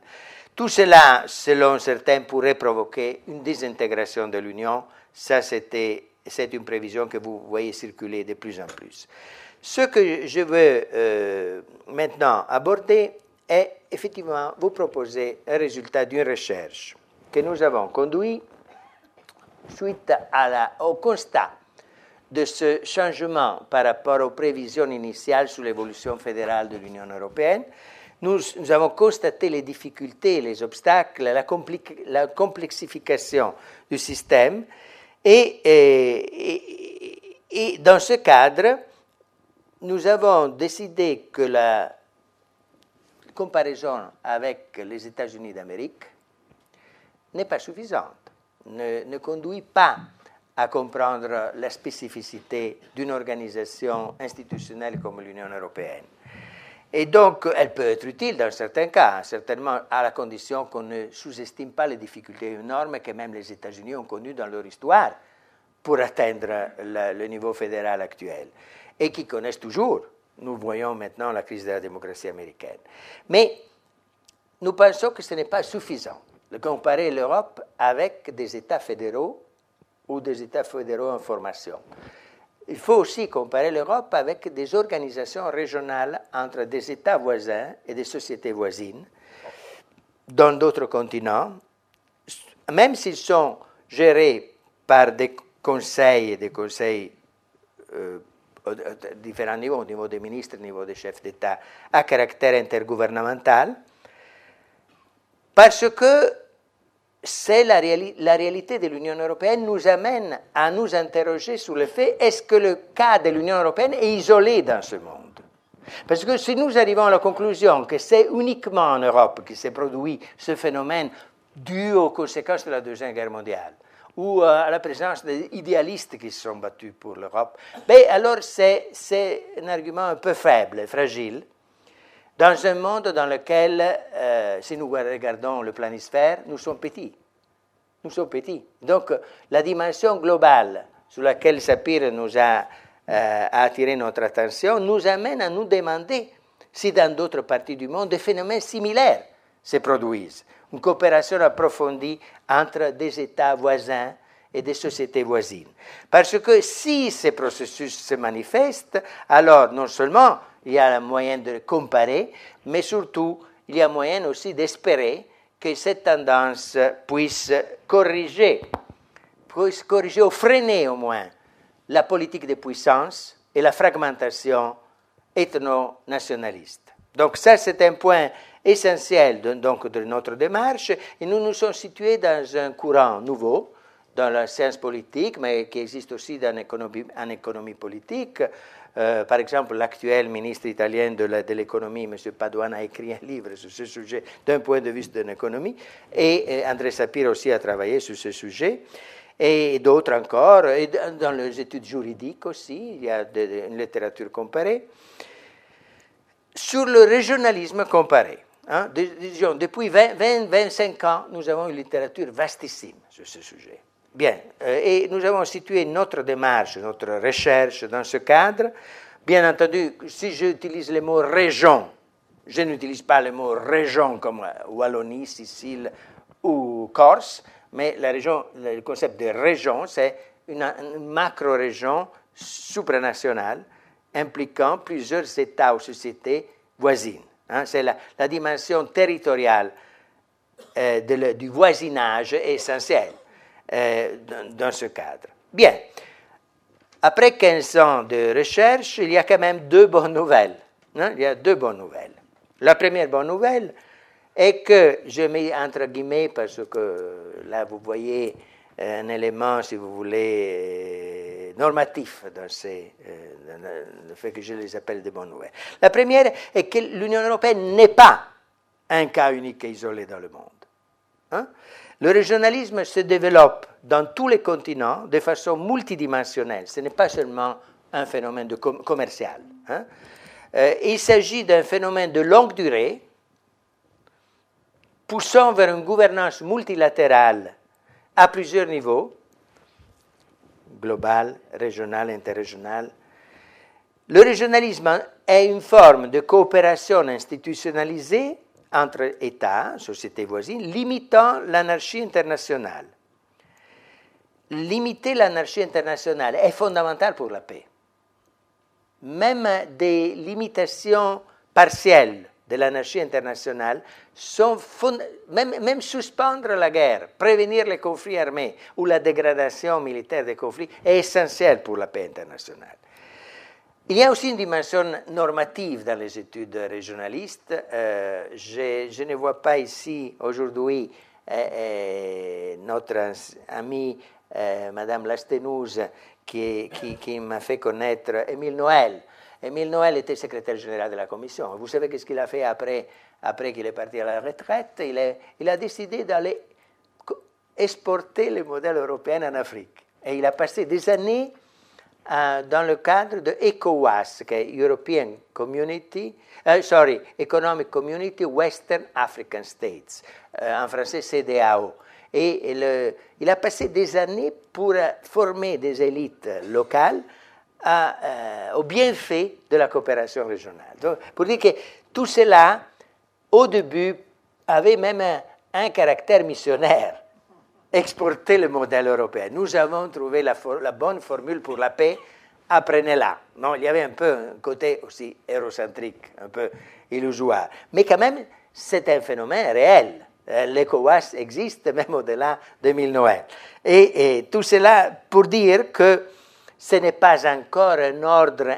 Tout cela, selon certains, pourrait provoquer une désintégration de l'Union. Ça, c'était c'est une prévision que vous voyez circuler de plus en plus. Ce que je veux euh, maintenant aborder est effectivement vous proposer un résultat d'une recherche que nous avons conduit suite au constat de ce changement par rapport aux prévisions initiales sur l'évolution fédérale de l'Union européenne. Nous, avons constaté les difficultés, les obstacles, la, la complexification du système et, et, dans ce cadre, nous avons décidé que la comparaison avec les États-Unis d'Amérique n'est pas suffisante, ne, conduit pas à comprendre la spécificité d'une organisation institutionnelle comme l'Union européenne. Et donc, elle peut être utile dans certains cas, certainement à la condition qu'on ne sous-estime pas les difficultés énormes que même les États-Unis ont connues dans leur histoire pour atteindre le, niveau fédéral actuel, et qui connaissent toujours. Nous voyons maintenant la crise de la démocratie américaine. Mais nous pensons que ce n'est pas suffisant de comparer l'Europe avec des États fédéraux ou des États fédéraux en formation. Il faut aussi comparer l'Europe avec des organisations régionales entre des États voisins et des sociétés voisines dans d'autres continents, même s'ils sont gérés par des conseils et des conseils euh, à différents niveaux, au niveau des ministres, au niveau des chefs d'État, à caractère intergouvernemental, parce que c'est la, réalité de l'Union européenne nous amène à nous interroger sur le fait est-ce que le cas de l'Union européenne est isolé dans ce monde? Parce que si nous arrivons à la conclusion que c'est uniquement en Europe que s'est produit ce phénomène dû aux conséquences de la Deuxième Guerre mondiale, ou euh, à la présence des idéalistes qui se sont battus pour l'Europe, ben alors c'est un argument un peu faible, fragile, dans un monde dans lequel, euh, si nous regardons le planisphère, nous sommes petits. Nous sommes petits. Donc, la dimension globale sur laquelle Sapir nous a, euh, attiré notre attention nous amène à nous demander si dans d'autres parties du monde des phénomènes similaires se produisent. Une coopération approfondie entre des États voisins et des sociétés voisines. Parce que si ces processus se manifestent, alors non seulement il y a moyen de comparer, mais surtout, il y a moyen aussi d'espérer que cette tendance puisse corriger, puisse corriger ou freiner au moins la politique de puissance et la fragmentation ethno-nationaliste. Donc ça, c'est un point essentiel de, donc, de notre démarche et nous nous sommes situés dans un courant nouveau dans la science politique, mais qui existe aussi dans l'économie, en économie politique, euh, par exemple, l'actuel ministre italien de l'économie, M. Padoan, a écrit un livre sur ce sujet d'un point de vue de l'économie, et, André Sapir aussi a travaillé sur ce sujet. et d'autres encore. Et dans les études juridiques aussi, il y a une littérature comparée. Sur le régionalisme comparé, hein, depuis 20-25 ans, nous avons une littérature vastissime sur ce sujet. Bien, euh, et nous avons situé notre démarche, notre recherche dans ce cadre. Bien entendu, si j'utilise le mot région, je n'utilise pas le mot région comme Wallonie, Sicile ou Corse, mais la région, le concept de région, c'est une, macro-région supranationale impliquant plusieurs États ou sociétés voisines. Hein. c'est la, dimension territoriale euh, du voisinage essentielle euh, dans, ce cadre. Bien. Après 15 ans de recherche, il y a quand même deux bonnes nouvelles. Hein? il y a deux bonnes nouvelles. La première bonne nouvelle, et que je mets entre guillemets parce que là vous voyez un élément, si vous voulez, euh, normatif dans, ces, euh, le fait que je les appelle des bonnes nouvelles. La première est que l'Union européenne n'est pas un cas unique et isolé dans le monde. Hein? Le régionalisme se développe dans tous les continents de façon multidimensionnelle. Ce n'est pas seulement un phénomène de commercial. Hein. Euh, il s'agit d'un phénomène de longue durée poussant vers une gouvernance multilatérale à plusieurs niveaux, global, régional, interrégional. Le régionalisme est une forme de coopération institutionnalisée entre États, sociétés voisines, limitant l'anarchie internationale. Limiter l'anarchie internationale est fondamental pour la paix. Même des limitations partielles de l'anarchie internationale sont même, même, suspendre la guerre, prévenir les conflits armés ou la dégradation militaire des conflits est essentiel pour la paix internationale. Il y a aussi une dimension normative dans les études régionalistes. Euh, je, ne vois pas ici aujourd'hui euh, euh, notre amie Madame Lastenouse qui, qui, qui m'a fait connaître Émile Noël, Émile Noël était secrétaire général de la commission. Vous savez qu'est-ce qu'il a fait après, après qu'il est parti à la retraite? Il, il a décidé d'aller exporter le modèle européen en Afrique. Et il a passé des années euh, dans le cadre de ECOWAS, qui est European Community, euh, sorry, Economic Community Western African States, euh, en français CDAO. Et il a passé des années pour former des élites locales euh, au bienfait de la coopération régionale. Pour dire que tout cela, au début, avait même un, caractère missionnaire. Exporter le modèle européen. Nous avons trouvé la, bonne formule pour la paix, apprenez-la. Il y avait un peu un côté aussi hérocentrique, un peu illusoire. Mais quand même, c'est un phénomène réel. Euh, L'ECOWAS existe même au-delà de 1000 Noël. et, tout cela pour dire que ce n'est pas encore un ordre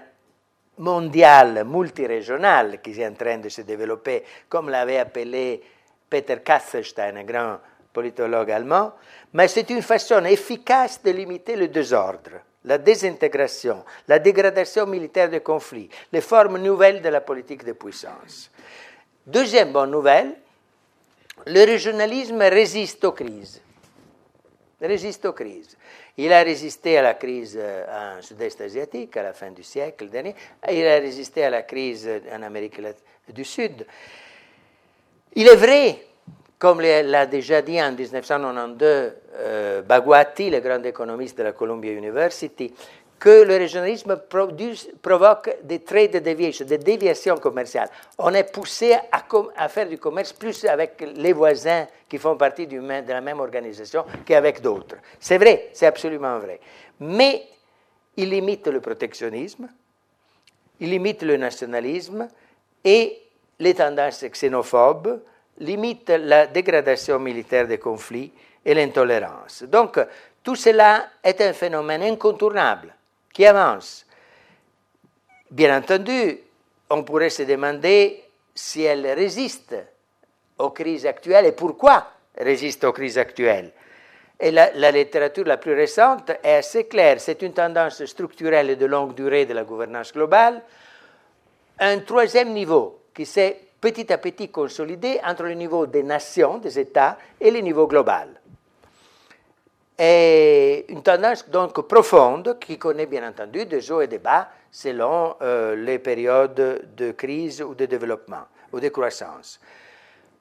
mondial, multirégional qui est en train de se développer, comme l'avait appelé Peter Kasselstein, un grand politologue allemand, mais c'est une façon efficace de limiter le désordre, la désintégration, la dégradation militaire des conflits, les formes nouvelles de la politique de puissance. Deuxième bonne nouvelle, le régionalisme résiste aux crises. Résiste aux crises. Il a résisté à la crise euh, en sud-est asiatique à la fin du siècle dernier. Il a résisté à la crise en Amérique du Sud. Il est vrai, comme l'a déjà dit en 1992 euh, Bagwati, le grand économiste de la Columbia University, que le régionalisme provoque des trade deviations, des déviations commerciales. On est poussé à, faire du commerce plus avec les voisins qui font partie de la même organisation qu'avec d'autres. C'est vrai, c'est absolument vrai. Mais il limite le protectionnisme, il limite le nationalisme et les tendances xénophobes, limite la dégradation militaire des conflits et l'intolérance. Donc, tout cela est un phénomène incontournable qui avance. Bien entendu, on pourrait se demander si elle résiste aux crises actuelles et pourquoi résiste aux crises actuelles. Et la, littérature la plus récente est assez claire. C'est une tendance structurelle et de longue durée de la gouvernance globale. Un troisième niveau qui s'est petit à petit consolidé entre le niveau des nations, des États, et le niveau global. est une tendance donc profonde qui connaît bien entendu des hauts et des bas selon euh, les périodes de crise ou de développement ou de croissance.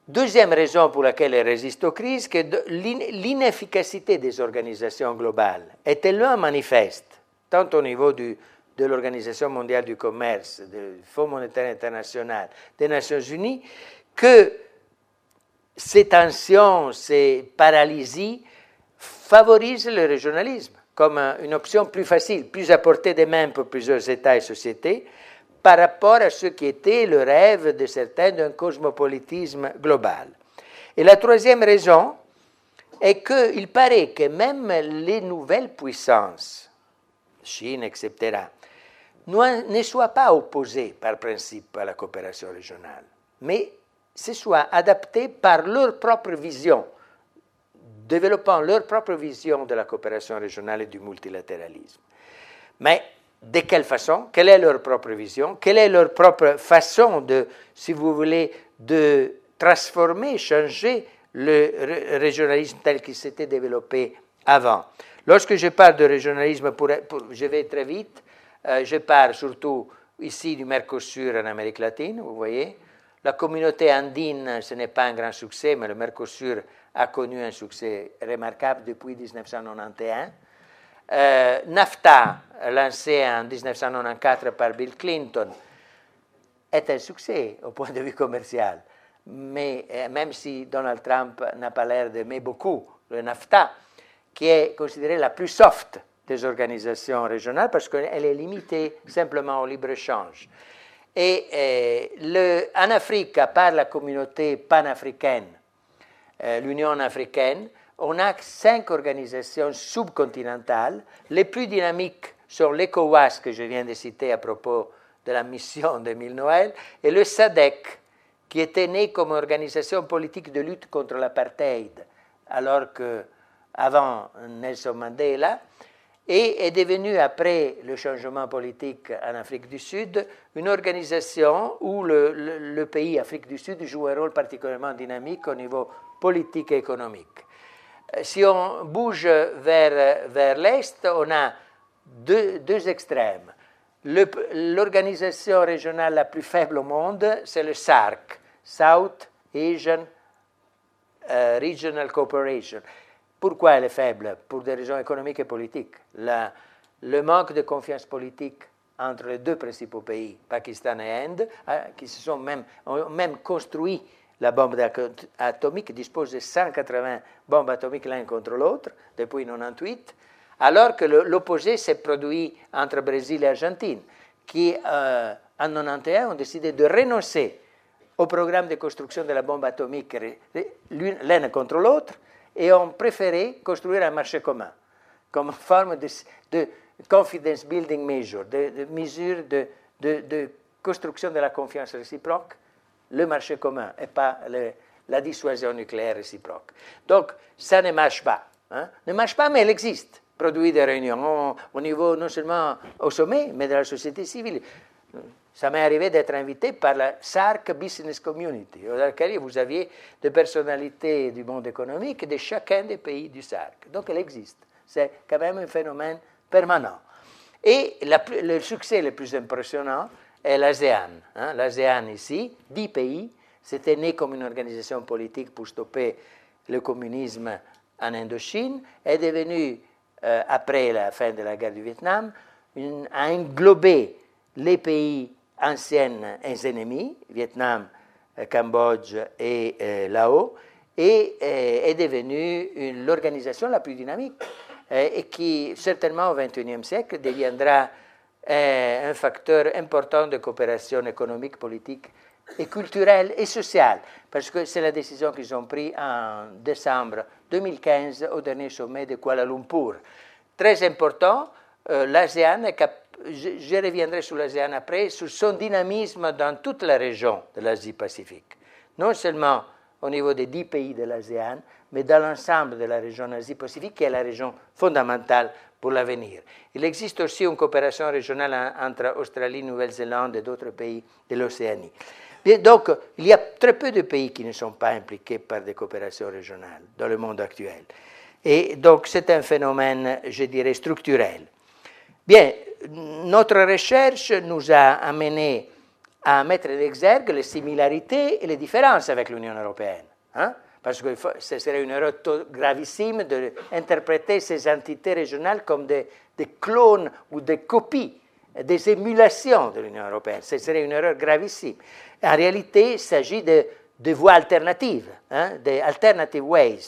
Deuxième raison pour laquelle elle résiste aux crises, que l'inefficacité des organisations globales est tellement manifeste, tant au niveau de l'Organisation mondiale du commerce, du Fonds monétaire international, des Nations unies, que ces tensions, ces paralysies favorisent le régionalisme comme une option plus facile, plus à portée des mains pour plusieurs États et sociétés, par rapport à ce qui était le rêve de certains d'un cosmopolitisme global. Et la troisième raison est qu'il paraît que même les nouvelles puissances, Chine, etc., ne soient pas opposées par principe à la coopération régionale, mais se soient adaptées par leur propre vision développant leur propre vision de la coopération régionale et du multilatéralisme. Mais de quelle façon? Quelle est leur propre vision? Quelle est leur propre façon de, si vous voulez, de transformer, changer le régionalisme tel qu'il s'était développé avant? Lorsque je parle de régionalisme, je vais très vite, je parle surtout ici du Mercosur en Amérique latine, vous voyez. La communauté andine, ce n'est pas un grand succès, mais le Mercosur a connu un succès remarquable depuis 1991. Euh, NAFTA, lancé en 1994 par Bill Clinton, est un succès au point de vue commercial. Mais euh, même si Donald Trump n'a pas l'air d'aimer beaucoup le NAFTA, qui est considéré la plus soft des organisations régionales parce qu'elle est limitée simplement au libre-échange. Et euh, en Afrique, par la communauté panafricaine, euh, l'Union africaine, on a cinq organisations subcontinentales. Les plus dynamiques sont l'ECOWAS, que je viens de citer à propos de la mission de Mille Noël, et le SADC, qui était né comme organisation politique de lutte contre l'apartheid, alors que avant Nelson Mandela, et est devenu, après le changement politique en Afrique du Sud, une organisation où le, le pays Afrique du Sud joue un rôle particulièrement dynamique au niveau politique et économique. Euh, si on bouge vers, vers l'Est, on a deux, deux extrêmes. L'organisation régionale la plus faible au monde, c'est le SARC, South Asian euh, Regional Cooperation. Pourquoi elle est faible? Pour des raisons économiques et politiques. Le manque de confiance politique entre les deux principaux pays, Pakistan et Inde, hein, qui se sont même, ont même construit la bombe atomique dispose de 180 bombes atomiques l'un contre l'autre depuis 1998, alors que l'opposé s'est produit entre Brésil et Argentine, qui euh, en 1991 ont décidé de renoncer au programme de construction de la bombe atomique l'un contre l'autre et ont préféré construire un marché commun comme forme de, confidence building measure, de, mesure de, construction de la confiance réciproque le marché commun et pas la dissuasion nucléaire réciproque. Donc, ça ne marche pas. Hein. Ne marche pas, mais elle existe. Produit des réunions au niveau non seulement au sommet, mais de la société civile. Ça m'est arrivé d'être invité par la SARC Business Community, dans laquelle vous aviez des personnalités du monde économique de chacun des pays du SARC. Donc elle existe. C'est quand même un phénomène permanent. Et le succès le plus impressionnant, est l'ASEAN. Hein. L'ASEAN ici, dix pays, c'était né comme une organisation politique pour stopper le communisme en Indochine, est devenu, euh, après la fin de la guerre du Vietnam, a englobé les pays anciens ennemis, Vietnam, euh, Cambodge et euh, Laos, et est devenue l'organisation la plus dynamique et qui, certainement au XXIe siècle, deviendra est un facteur important de coopération économique, politique et culturelle et sociale, parce que c'est la décision qu'ils ont prise en décembre 2015 au dernier sommet de Kuala Lumpur. Très important, euh, l'ASEAN je, reviendrai sur l'ASEAN après, sur son dynamisme dans toute la région de l'Asie-Pacifique. Non seulement au niveau des dix pays de l'ASEAN, mais dans l'ensemble de la région Asie-Pacifique, qui est la région fondamentale pour l'avenir. Il existe aussi une coopération régionale entre Australie, Nouvelle-Zélande et d'autres pays de l'Océanie. Donc, il y a très peu de pays qui ne sont pas impliqués par des coopérations régionales dans le monde actuel. Et donc, c'est un phénomène, je dirais, structurel. Bien, notre recherche nous a amené à mettre en exergue les similarités et les différences avec l'Union européenne. Hein? Parce que ce serait une erreur gravissime d'interpréter ces entités régionales comme des, clones ou des copies, des émulations de l'Union européenne. Ce serait une erreur gravissime. En réalité, il s'agit de, voies alternatives, hein, des alternative ways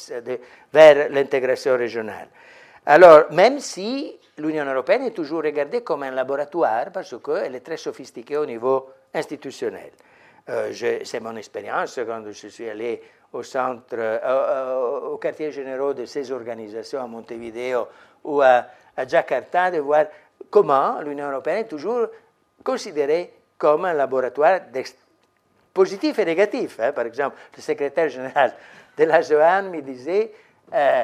vers l'intégration régionale. Alors, même si l'Union européenne est toujours regardée comme un laboratoire, parce qu'elle est très sophistiquée au niveau institutionnel. Euh, c'est mon expérience quand je suis allé au centre, euh, au quartier général de ces organisations à Montevideo ou à, Jakarta, de voir comment l'Union européenne est toujours considérée comme un laboratoire positif et négatif. Hein. Par exemple, le secrétaire général de la Johan me disait euh,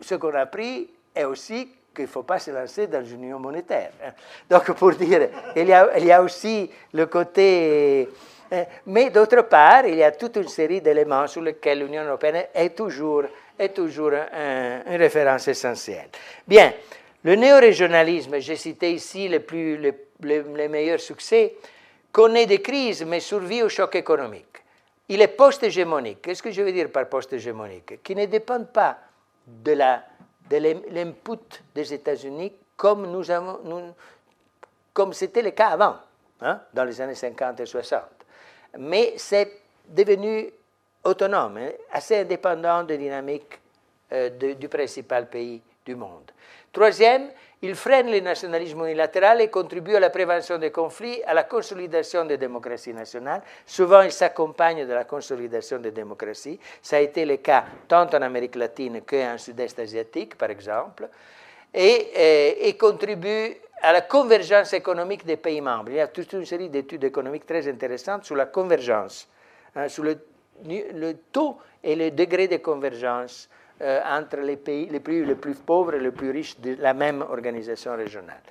ce qu'on a appris est aussi qu'il ne faut pas se lancer dans l'union monétaire. Hein. Donc, pour dire, il y a, aussi le côté euh, mais d'autre part, il y a toute une série d'éléments sur lesquels l'Union européenne est toujours, est toujours une référence essentielle. Bien, le néo-régionalisme, j'ai cité ici les, plus, les, les, meilleurs succès, connaît des crises mais survit au choc économique. Il est post-hégémonique. Qu'est-ce que je veux dire par post-hégémonique? Qui ne dépend pas de l'input de des États-Unis comme, nous avons, comme c'était le cas avant, hein, dans les années 50 et 60 mais c'est devenu autonome, hein, assez indépendant des dynamiques euh, du principal pays du monde. Troisième, il freine le nationalisme unilatéral et contribue à la prévention des conflits, à la consolidation des démocraties nationales. Souvent, il s'accompagne de la consolidation des démocraties. Ça a été le cas tant en Amérique latine qu'en Sud-Est asiatique, par exemple, et, et, et contribue à la convergence économique des pays membres. Il y a toute une série d'études économiques très intéressantes sur la convergence, hein, sur le, taux et le degré de convergence euh, entre les pays les plus, pauvres et les plus riches de la même organisation régionale.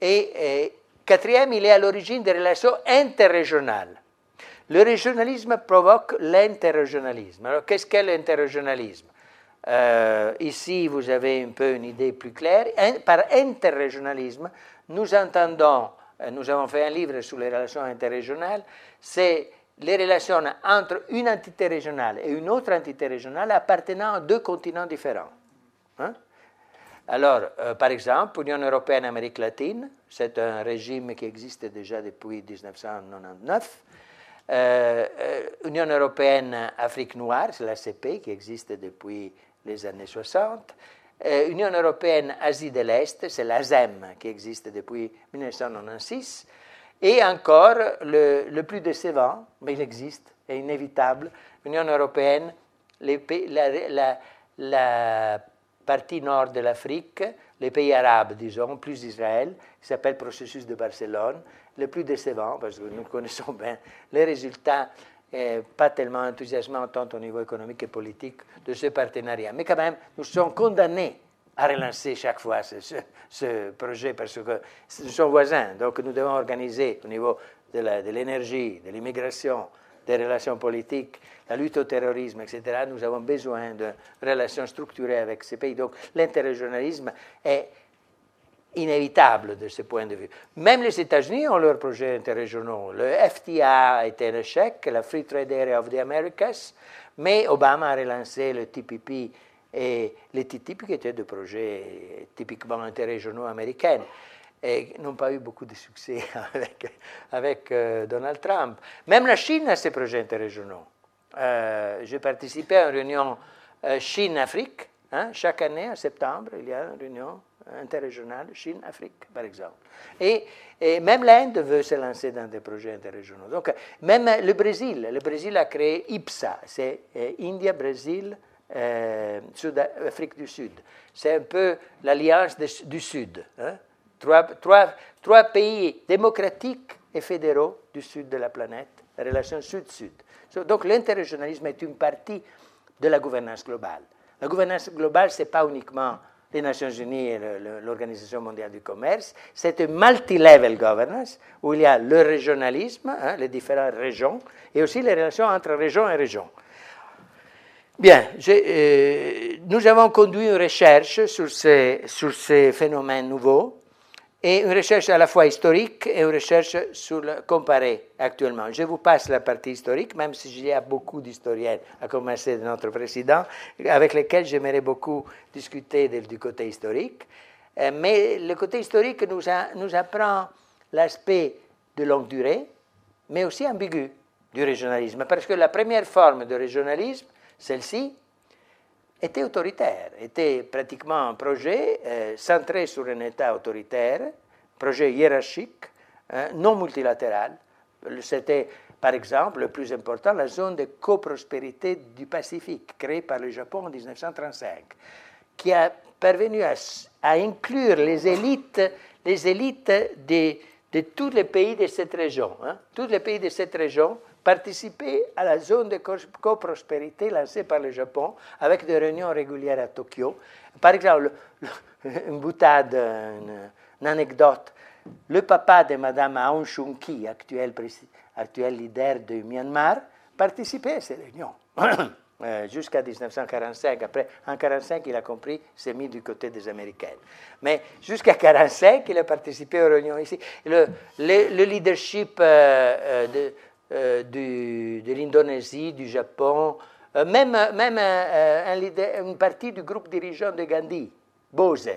Et, et quatrième, il est à l'origine des relations interrégionales. Le régionalisme provoque l'interrégionalisme. Alors, qu'est-ce qu'est l'interrégionalisme? Euh, ici, vous avez un peu une idée plus claire. par interrégionalisme, nous entendons, euh, nous avons fait un livre sur les relations interrégionales, c'est les relations entre une entité régionale et une autre entité régionale appartenant à deux continents différents. Hein. Alors, euh, par exemple, l'Union européenne Amérique latine, c'est un régime qui existe déjà depuis 1999. Euh, Union européenne Afrique noire, c'est l'ACP qui existe depuis les années 60. Euh, Union européenne Asie de l'Est, c'est l'ASEM qui existe depuis 1996. Et encore, le, plus décevant, mais il existe, est inévitable, l'Union européenne, la, partie nord de l'Afrique, les pays arabes, disons, plus Israël, qui s'appelle processus de Barcelone, le plus décevant, parce que nous connaissons bien les résultats pas tellement enthousiasmant tant au niveau économique et politique de ce partenariat. Mais quand même, nous sommes condamnés à relancer chaque fois ce, projet parce que nous sommes voisins. Donc nous devons organiser au niveau de l'énergie, de l'immigration, des relations politiques, la lutte au terrorisme, etc. Nous avons besoin de relations structurées avec ces pays. Donc l'interrégionalisme est inévitable de ce point de vue. Même les États-Unis ont leurs projets interrégionaux. Le FTA a été un échec, la Free Trade Area of the Americas, mais Obama a relancé le TPP et les TTIP qui étaient des projets typiquement interrégionaux américains et n'ont pas eu beaucoup de succès *laughs* avec, euh, Donald Trump. Même la Chine a ses projets interrégionaux. Euh, J'ai participé à une réunion euh, Chine-Afrique. Hein, chaque année, en septembre, il y a une réunion interrégionale, Chine-Afrique, par exemple. Et, même l'Inde veut se lancer dans des projets interrégionaux. Donc, même le Brésil, le Brésil a créé IPSA, c'est euh, India, Brésil, euh, Sud Afrique du Sud. C'est un peu l'alliance du Sud. Hein? Trois, pays démocratiques et fédéraux du sud de la planète, la relation sud-sud. Donc l'interrégionalisme est une partie de la gouvernance globale. La gouvernance globale, ce n'est pas uniquement les Nations Unies et l'Organisation mondiale du commerce. C'est une multi-level governance où il y a le régionalisme, hein, les différentes régions, et aussi les relations entre régions et régions. Bien, euh, nous avons conduit une recherche sur ces, sur ces phénomènes nouveaux et une recherche à la fois historique et une recherche sur le comparé actuellement. Je vous passe la partie historique, même s'il y a beaucoup d'historiens, à commencer de notre président, avec lesquels j'aimerais beaucoup discuter du côté historique. Euh, mais le côté historique nous, nous apprend l'aspect de longue durée, mais aussi ambigu du régionalisme, parce que la première forme de régionalisme, celle-ci, était autoritaire, était pratiquement un projet euh, centré sur un État autoritaire, projet hiérarchique, hein, non multilatéral. C'était, par exemple, le plus important, la zone de coprospérité du Pacifique, créée par le Japon en 1935, qui a parvenu à, inclure les élites, les élites de, tous les pays de cette région. Hein. Tous les pays de cette région participer à la zone de coprospérité lancée par le Japon avec des réunions régulières à Tokyo. Par exemple, une boutade, une, anecdote. Le papa de Mme Aung San Suu actuel, leader de Myanmar, participait à ces réunions. *clears throat* Euh, jusqu'à 1945. Après, en 1945, il a compris, s'est mis du côté des Américains. Mais jusqu'à 1945, il a participé aux réunions ici. Le, le, leadership euh, euh, de, euh, de l'Indonésie, du Japon, euh, même, même un, une partie du groupe dirigeant de Gandhi, Bose,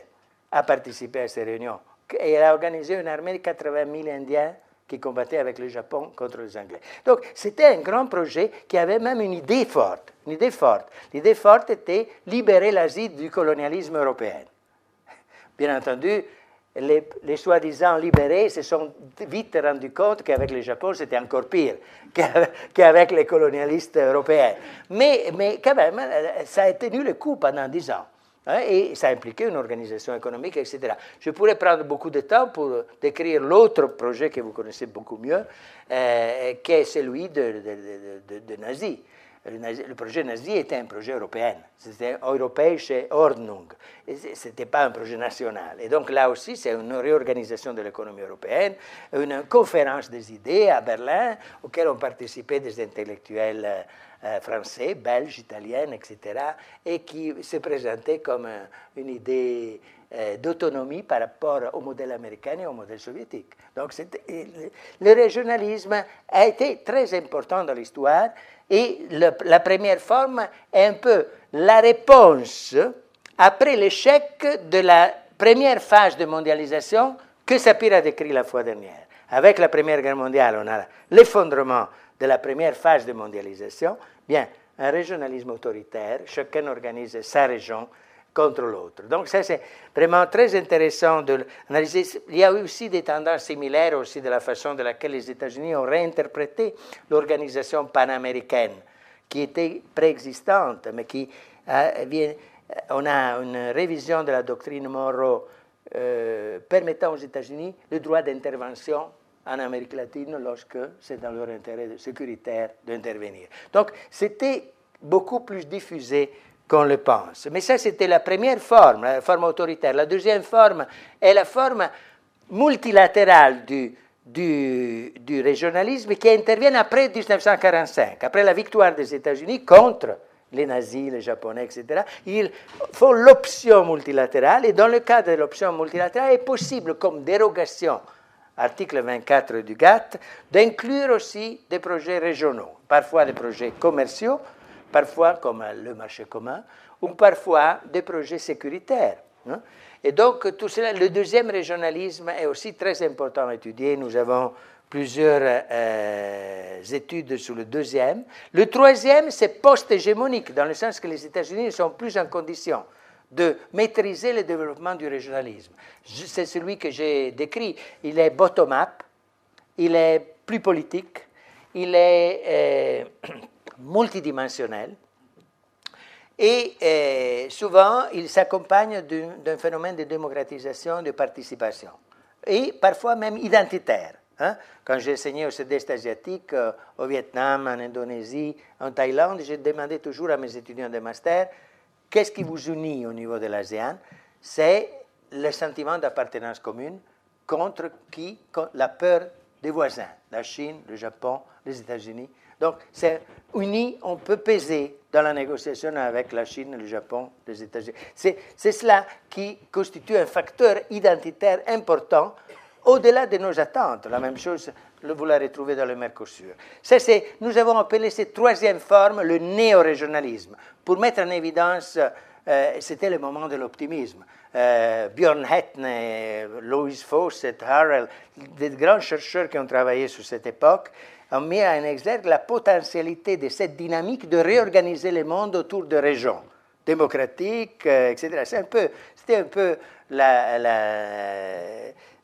a participé à ces réunions. Et il a organisé une armée de 80 000 Indiens qui combattaient avec le Japon contre les Anglais. Donc c'était un grand projet qui avait même une idée forte. Une idée forte. L'idée forte était libérer l'Asie du colonialisme européen. Bien entendu, les, soi-disant libérés se sont vite rendus compte qu'avec le Japon, c'était encore pire *laughs* qu'avec les colonialistes européens. Mais, quand même, ça a tenu le coup pendant dix ans. Hein, et ça a impliqué une organisation économique, etc. Je pourrais prendre beaucoup de temps pour décrire l'autre projet que vous connaissez beaucoup mieux, euh, qui est celui de, de, de Nazi le, projet nazi était un projet européen. C'était Europäische Ordnung. Ce n'était pas un projet national. Et donc là aussi, c'est une réorganisation de l'économie européenne, une conférence des idées à Berlin, auquel ont participé des intellectuels euh, français, belges, italiens, etc., et qui se présentaient comme une idée euh, d'autonomie par rapport au modèle américain et au modèle soviétique. Donc le régionalisme a été très important dans l'histoire et la première forme est un peu la réponse après l'échec de la première phase de mondialisation que Sapir a décrit la fois dernière. Avec la Première Guerre mondiale, on a l'effondrement de la première phase de mondialisation. Bien, un régionalisme autoritaire, chacun organise sa région, contre l'autre. Donc ça, c'est vraiment très intéressant de l'analyser. Il y a aussi des tendances similaires aussi de la façon de laquelle les États-Unis ont réinterprété l'organisation panaméricaine, qui était préexistante, mais qui euh, vient, on a une révision de la doctrine Monroe euh, permettant aux États-Unis le droit d'intervention en Amérique latine lorsque c'est dans leur intérêt sécuritaire d'intervenir. Donc c'était beaucoup plus diffusé qu'on le pense. Mais ça, c'était la première forme, la forme autoritaire. La deuxième forme est la forme multilatérale du, du, régionalisme qui intervient après 1945, après la victoire des États-Unis contre les nazis, les japonais, etc. Ils font l'option multilatérale et dans le cas de l'option multilatérale, il est possible comme dérogation, article 24 du GATT, d'inclure aussi des projets régionaux, parfois des projets commerciaux, parfois comme le marché commun, ou parfois des projets sécuritaires. Hein. Et donc, tout cela, le deuxième régionalisme est aussi très important à étudier. Nous avons plusieurs euh, études sur le deuxième. Le troisième, c'est post-hégémonique, dans le sens que les États-Unis ne sont plus en condition de maîtriser le développement du régionalisme. C'est celui que j'ai décrit. Il est bottom-up, il est plus politique, il est euh, multidimensionnel. Et euh, souvent, il s'accompagne d'un phénomène de démocratisation, de participation, et parfois même identitaire. Hein. Quand j'ai enseigné au sud-est asiatique, euh, au Vietnam, en Indonésie, en Thaïlande, j'ai demandé toujours à mes étudiants de master qu'est-ce qui vous unit au niveau de l'ASEAN? C'est le sentiment d'appartenance commune contre qui? La peur des voisins, la Chine, le Japon, les États-Unis. Donc, c'est uni, on peut peser dans la négociation avec la Chine, le Japon, les États-Unis. C'est, cela qui constitue un facteur identitaire important au-delà de nos attentes. La même chose, vous la retrouvez dans le Mercosur. Ça, nous avons appelé cette troisième forme le néo-régionalisme, pour mettre en évidence, euh, c'était le moment de l'optimisme. Euh, Björn Hetne, Louis Fawcett, Harrell, des grands chercheurs qui ont travaillé sur cette époque, ont mis en exergue la potentialité de cette dynamique de réorganiser le monde autour de régions démocratiques, euh, etc. C'est un peu, c'était un peu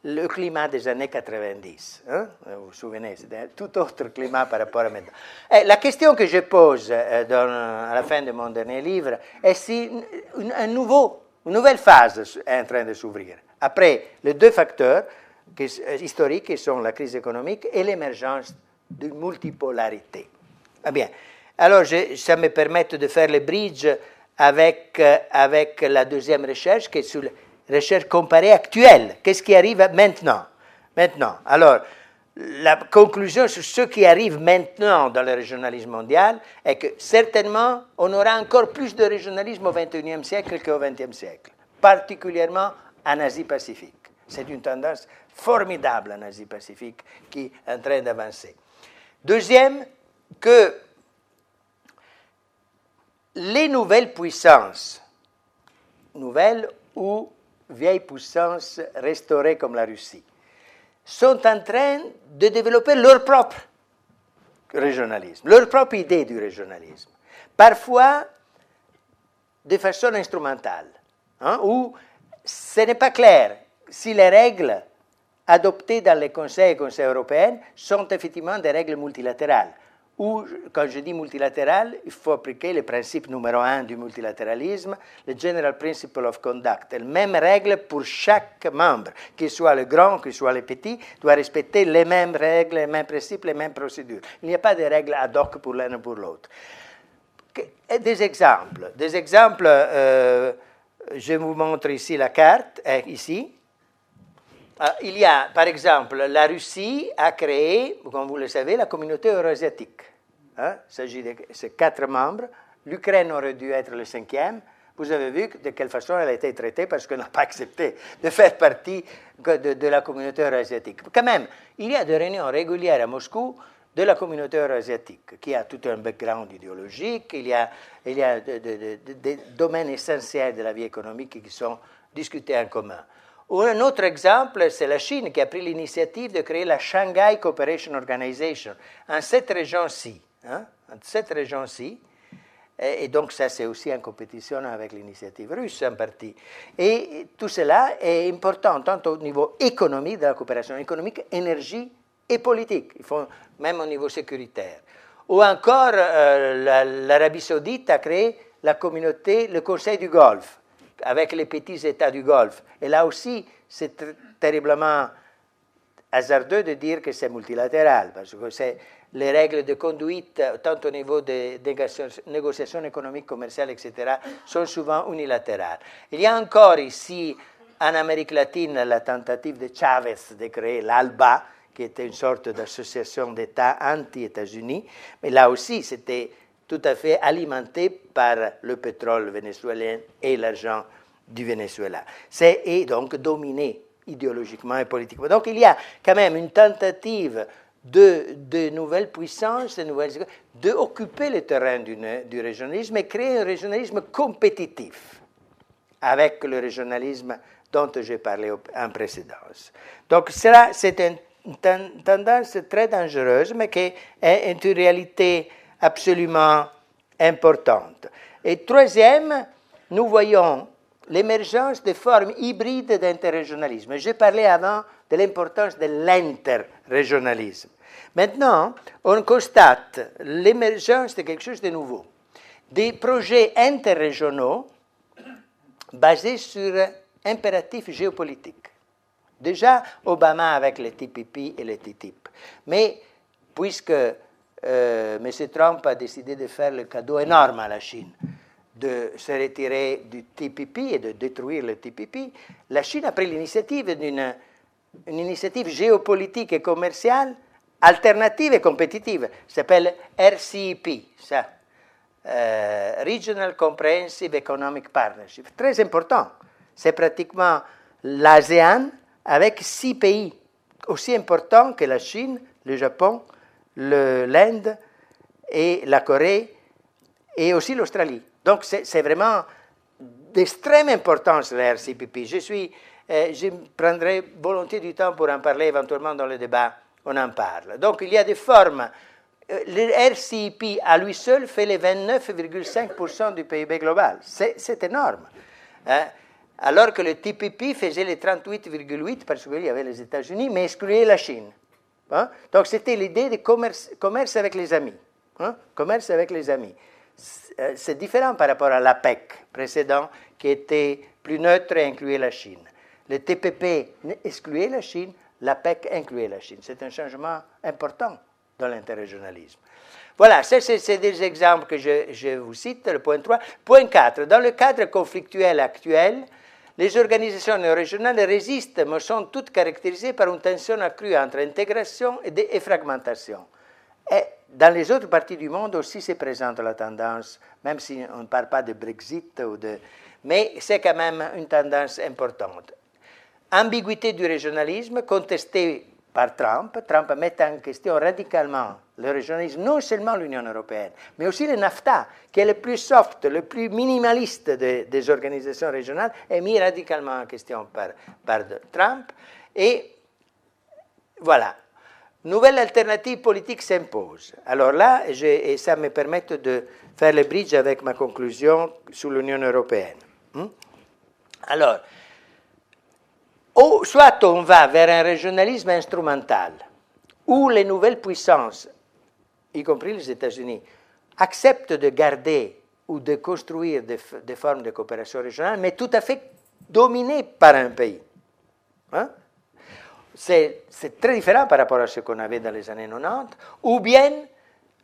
le climat des années 90. Hein? Vous vous souvenez, c'était un tout autre climat par rapport à maintenant. Et la question que je pose euh, à la fin de mon dernier livre est si un nouveau, une nouvelle phase est en train de s'ouvrir. Après les deux facteurs euh, historiques qui sont la crise économique et l'émergence de multipolarité. Ah bien. Alors, je, ça me permet de faire le bridge avec, avec la deuxième recherche, qui est sur la recherche comparée actuelle. Qu'est-ce qui arrive maintenant? Maintenant. Alors, la conclusion sur ce qui arrive maintenant dans le régionalisme mondial est que certainement, on aura encore plus de régionalisme au XXIe siècle qu'au XXe siècle, particulièrement en Asie-Pacifique. C'est une tendance formidable en Asie-Pacifique qui est en train d'avancer. Deuxième, que les nouvelles puissances, nouvelles ou vieilles puissances restaurées comme la Russie, sont en train de développer leur propre régionalisme, leur propre idée du régionalisme. Parfois de façon instrumentale, hein, où ce n'est pas clair si les règles adoptées dans les conseils et conseils européens sont effectivement des règles multilatérales. Ou, quand je dis multilatéral, il faut appliquer le principe numéro un du multilatéralisme, le General Principle of Conduct. Les mêmes règles pour chaque membre, qu'il soit le grand, qu'il soit le petit, doit respecter les mêmes règles, les mêmes principes, les mêmes procédures. Il n'y a pas de règles ad hoc pour l'un ou pour l'autre. Des exemples. Des exemples, euh, je vous montre ici la carte, ici. Ah, il y a, par exemple, la Russie a créé, comme vous le savez, la communauté euroasiatique. Hein. Il s'agit de ces quatre membres. L'Ukraine aurait dû être le cinquième. Vous avez vu de quelle façon elle a été traitée parce qu'elle n'a pas accepté de faire partie de, la communauté euroasiatique. Quand même, il y a des réunions régulières à Moscou de la communauté euroasiatique, qui a tout un background idéologique, il y a des domaines essentiels de la vie économique qui sont discutés en commun. Un autre exemple, c'est la Chine qui a pris l'initiative de créer la Shanghai Cooperation Organization en cette région-ci. Hein, en. Et, donc ça, c'est aussi en compétition avec l'initiative russe en partie. Et tout cela est important tant au niveau économique, de la coopération économique, énergie et politique, même au niveau sécuritaire. Ou encore, euh, l'Arabie saoudite a créé la communauté, le Conseil du Golfe avec les petits États du Golfe. Et là aussi, c'est terriblement hasardeux de dire que c'est multilatéral, parce que les règles de conduite, tant au niveau des négociations économiques, commerciales, etc., sont souvent unilatérales. Il y a encore ici, en Amérique latine, la tentative de Chavez de créer l'ALBA, qui était une sorte d'association d'États anti-États-Unis, mais là aussi, c'était tout à fait alimenté par le pétrole vénézuélien et l'argent du Venezuela. C'est et donc dominé idéologiquement et politiquement. Donc il y a quand même une tentative de, de nouvelles puissances, de nouvelles, d'occuper le terrain du, du régionalisme et créer un régionalisme compétitif avec le régionalisme dont j'ai parlé en précédence. Donc cela, c'est une tendance très dangereuse, mais qui est une réalité absolument importante. Et troisième, nous voyons l'émergence de formes hybrides d'interrégionalisme. J'ai parlé avant de l'importance de l'interrégionalisme. Maintenant, on constate l'émergence de quelque chose de nouveau. Des projets interrégionaux basés sur impératifs géopolitiques. Déjà, Obama avec les TPP et les TTIP. Mais puisque euh, M. Trump a décidé de faire le cadeau énorme à la Chine, de se retirer du TPP et de détruire le TPP, la Chine a pris l'initiative d'une une initiative géopolitique et commerciale alternative et compétitive, s'appelle RCEP, euh, Regional Comprehensive Economic Partnership. Très important. C'est pratiquement l'ASEAN avec six pays aussi importants que la Chine, le Japon, l'Inde et la Corée et aussi l'Australie. Donc c'est vraiment d'extrême importance la RCPP. Je, suis, euh, je prendrai volontiers du temps pour en parler éventuellement dans le débat, on en parle. Donc il y a des formes. Euh, le RCP à lui seul fait les 29,5% du PIB global. C'est énorme. Hein. Alors que le TPP faisait les 38,8% parce qu'il y avait les États-Unis, mais excluait la Chine. Hein? Donc c'était l'idée de commerce, avec les amis. Hein? Commerce avec les amis. Euh, c'est différent par rapport à l'APEC précédent qui était plus neutre et incluait la Chine. Le TPP excluait la Chine, l'APEC incluait la Chine. C'est un changement important dans l'interrégionalisme. Voilà, c'est des exemples que je, je, vous cite, le point 3. Point 4, dans le cadre conflictuel actuel, les organisations régionales résistent, mais sont toutes caractérisées par une tension accrue entre intégration et, fragmentation. Et dans les autres parties du monde aussi se présente la tendance, même si on ne parle pas de Brexit, ou de... mais c'est quand même une tendance importante. Ambiguïté du régionalisme contestée par Trump. Trump met en question radicalement le régionalisme, non seulement l'Union européenne, mais aussi le NAFTA, qui est le plus soft, le plus minimaliste des organisations régionales, est mis radicalement en question par, par Trump. Et voilà, nouvelle alternative politique s'impose. Alors là, et ça me permet de faire le bridge avec ma conclusion sur l'Union européenne. Hmm? Alors, soit on va vers un régionalisme instrumental, où les nouvelles puissances, y compris les États-Unis, acceptent de garder ou de construire des, formes de coopération régionale, mais tout à fait dominées par un pays. Hein? C'est très différent par rapport à ce qu'on avait dans les années 90, ou bien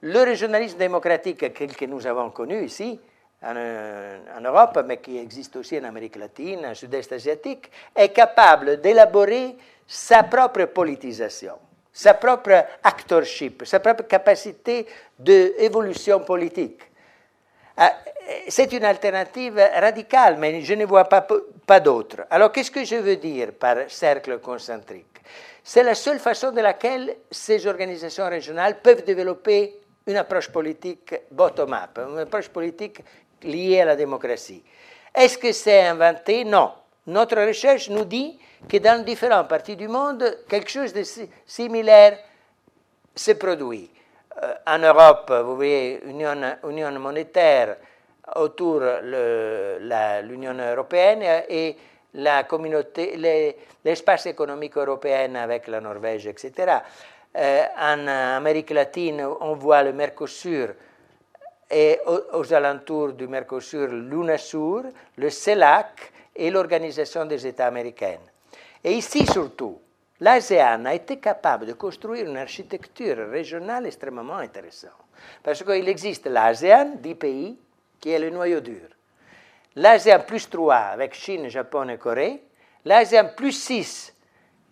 le régionalisme démocratique que nous avons connu ici, en, Europe, mais qui existe aussi en Amérique latine, en Sud-Est asiatique, est capable d'élaborer sa propre politisation, sa propre actorship, sa propre capacité d'évolution politique. Ah, c'est une alternative radicale, mais je ne vois pas d'autre. Alors, qu'est-ce que je veux dire par cercle concentrique? C'est la seule façon de laquelle ces organisations régionales peuvent développer une approche politique bottom-up, une approche politique liées à la démocratie. Est-ce que c'est inventé? Non. Notre recherche nous dit que dans différentes parties du monde, quelque chose de similaire se produit. Euh, en Europe, vous voyez, union, union monétaire autour de l'Union européenne et l'espace économique européen avec la Norvège, etc. Euh, en Amérique latine, on voit le Mercosur et aux, alentours du Mercosur, l'UNASUR, le CELAC et l'Organisation des États américains. Et ici surtout, l'ASEAN a été capable de construire une architecture régionale extrêmement intéressante. Parce qu'il existe l'ASEAN, 10 pays, qui est le noyau dur. L'ASEAN plus 3 avec Chine, Japon et Corée. L'ASEAN plus 6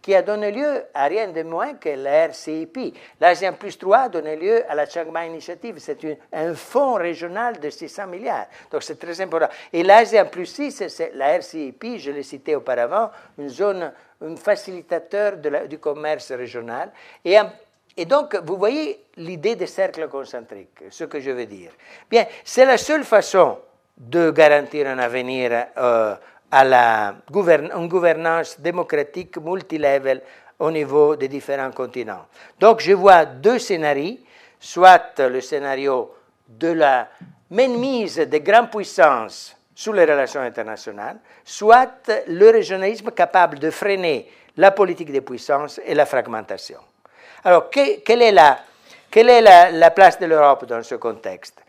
qui a donné lieu à rien de moins que la RCIP. L'ASEAN plus 3 a donné lieu à la Chiang Mai Initiative. C'est un fonds régional de 600 milliards. Donc c'est très important. Et l'ASEAN plus 6, c'est la RCIP, je l'ai cité auparavant, une zone, un facilitateur du commerce régional. Et, et donc, vous voyez l'idée des cercles concentriques, ce que je veux dire. Bien, c'est la seule façon de garantir un avenir. Euh, à la une gouvernance démocratique multilevel au niveau des différents continents. Donc je vois deux scénarios, soit le scénario de la mainmise des grandes puissances sur les relations internationales, soit le régionalisme capable de freiner la politique des puissances et la fragmentation. Alors, quelle est la place de l'Europe dans ce contexte?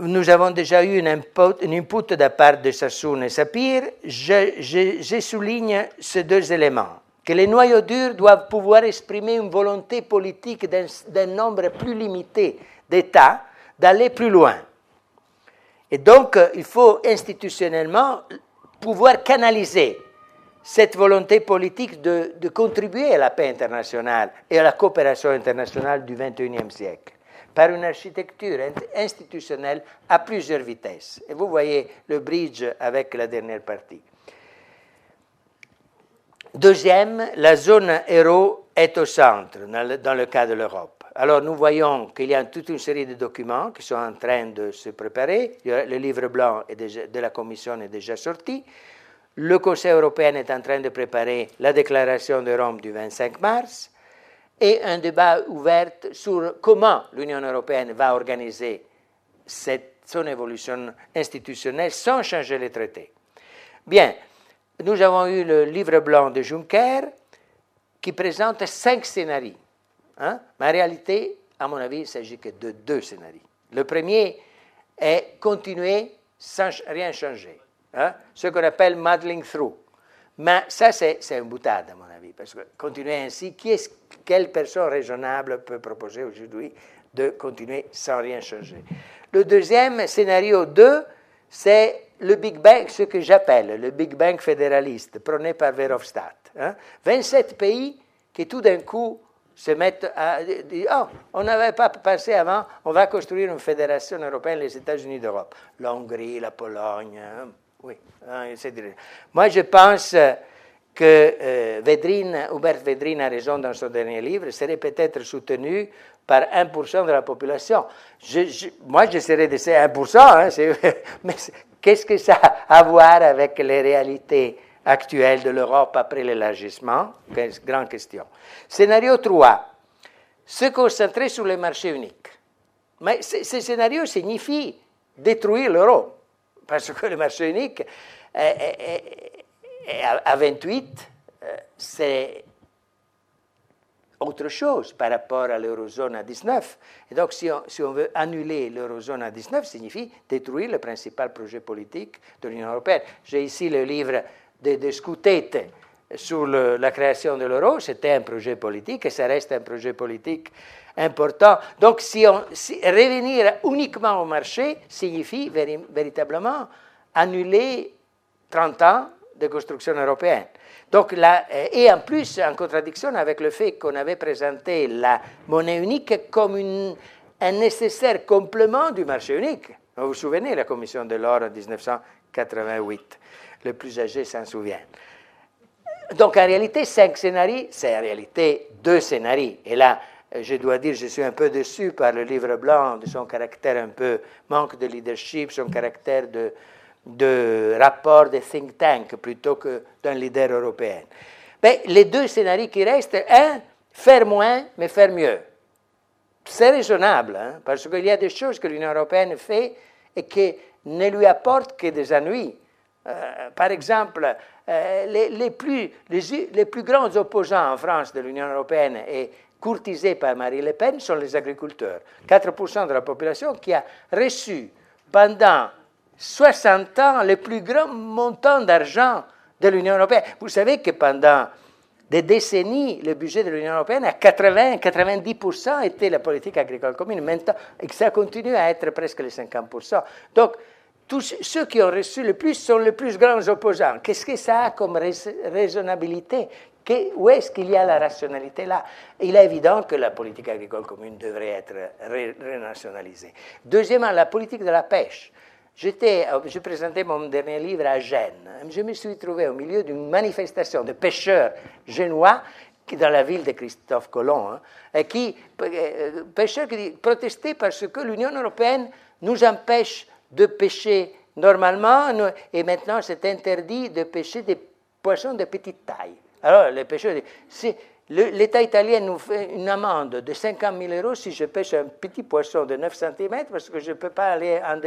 Nous avons déjà eu une input, de la part de Sassoon et Sapir. Je, souligne ces deux éléments. Que les noyaux durs doivent pouvoir exprimer une volonté politique d'un nombre plus limité d'États d'aller plus loin. Et donc, il faut institutionnellement pouvoir canaliser cette volonté politique de, contribuer à la paix internationale et à la coopération internationale du XXIe siècle. Par une architecture institutionnelle à plusieurs vitesses. Et vous voyez le bridge avec la dernière partie. Deuxième, la zone euro est au centre dans le, cas de l'Europe. Alors nous voyons qu'il y a toute une série de documents qui sont en train de se préparer. Le livre blanc de la Commission est déjà sorti. Le Conseil européen est en train de préparer la déclaration de Rome du 25 mars et un débat ouvert sur comment l'Union européenne va organiser son évolution institutionnelle sans changer les traités. Bien, nous avons eu le livre blanc de Juncker qui présente cinq scénarios. Hein? Mais en réalité, à mon avis, il s'agit que de deux scénarios. Le premier est continuer sans rien changer, hein? ce qu'on appelle muddling through. Mais ça, c'est une boutade, à mon avis, parce que continuer ainsi, qui est, quelle personne raisonnable peut proposer aujourd'hui de continuer sans rien changer Le deuxième scénario 2, c'est le Big Bang, ce que j'appelle le Big Bang fédéraliste, prôné par Verhofstadt. 27 hein. pays qui tout d'un coup se mettent à dire Oh, on n'avait pas pensé avant, on va construire une fédération européenne, les États-Unis d'Europe. La Hongrie, la Pologne, hein. oui. Hein, Moi, je pense que euh, Hubert Vedrine a raison dans son dernier livre, serait peut-être soutenu par 1% de la population. moi, j'essaierai de ces 1%, hein, *laughs* mais qu'est-ce que ça a à voir avec les réalités actuelles de l'Europe après l'élargissement? Grande question. Scénario 3. Se concentrer sur le marché unique. Mais ce, scénario signifie détruire l'euro, parce que le marché unique à 28, euh, c'est autre chose par rapport à l'eurozone à 19. Et donc, si on, veut annuler l'eurozone à 19, signifie détruire le principal projet politique de l'Union européenne. J'ai ici le livre de, de Scutete sur la création de l'euro. C'était un projet politique et ça reste un projet politique important. Donc, si on, revenir uniquement au marché signifie véritablement annuler 30 ans de construction européenne. Donc là, euh, et en plus, en contradiction avec le fait qu'on avait présenté la monnaie unique comme un nécessaire complément du marché unique. Vous vous souvenez, la commission de l'or en 1988, le plus âgé s'en souvient. Donc en réalité, cinq scénarios, c'est en réalité deux scénarios. Et là, je dois dire, je suis un peu déçu par le livre blanc, de son caractère un peu manque de leadership, son caractère de, de rapport de think tank plutôt que d'un leader européen. Mais les deux scénarios qui restent, un, faire moins, mais faire mieux. C'est raisonnable, hein, parce qu'il y a des choses que l'Union européenne fait et qui ne lui apportent que des ennuis. Euh, par exemple, euh, les, les, plus, les, les, plus grands opposants en France de l'Union européenne et courtisés par Marie Le Pen sont les agriculteurs. 4% de la population qui a reçu pendant 60 ans le plus grand montant d'argent de l'Union européenne. Vous savez que pendant des décennies, le budget de l'Union européenne, à 80-90% était la politique agricole commune. Maintenant, et ça continue à être presque les 50%. Donc, tous ceux qui ont reçu le plus sont les plus grands opposants. Qu'est-ce que ça a comme raisonnabilité? Où est-ce qu'il y a la rationalité là? Il est évident que la politique agricole commune devrait être renationalisée. Deuxièmement, la politique de la pêche. J'étais, euh, je présentais mon dernier livre à Gênes. Je me suis trouvé au milieu d'une manifestation de pêcheurs génois dans la ville de Christophe Colomb, hein, qui, euh, pêcheurs qui protestaient parce que l'Union européenne nous empêche de pêcher normalement et maintenant c'est interdit de pêcher des poissons de petite taille. Alors les pêcheurs disent, L'État italien nous fait une amende de 50 000 euros si je pêche un petit poisson de 9 cm parce que je ne peux pas aller en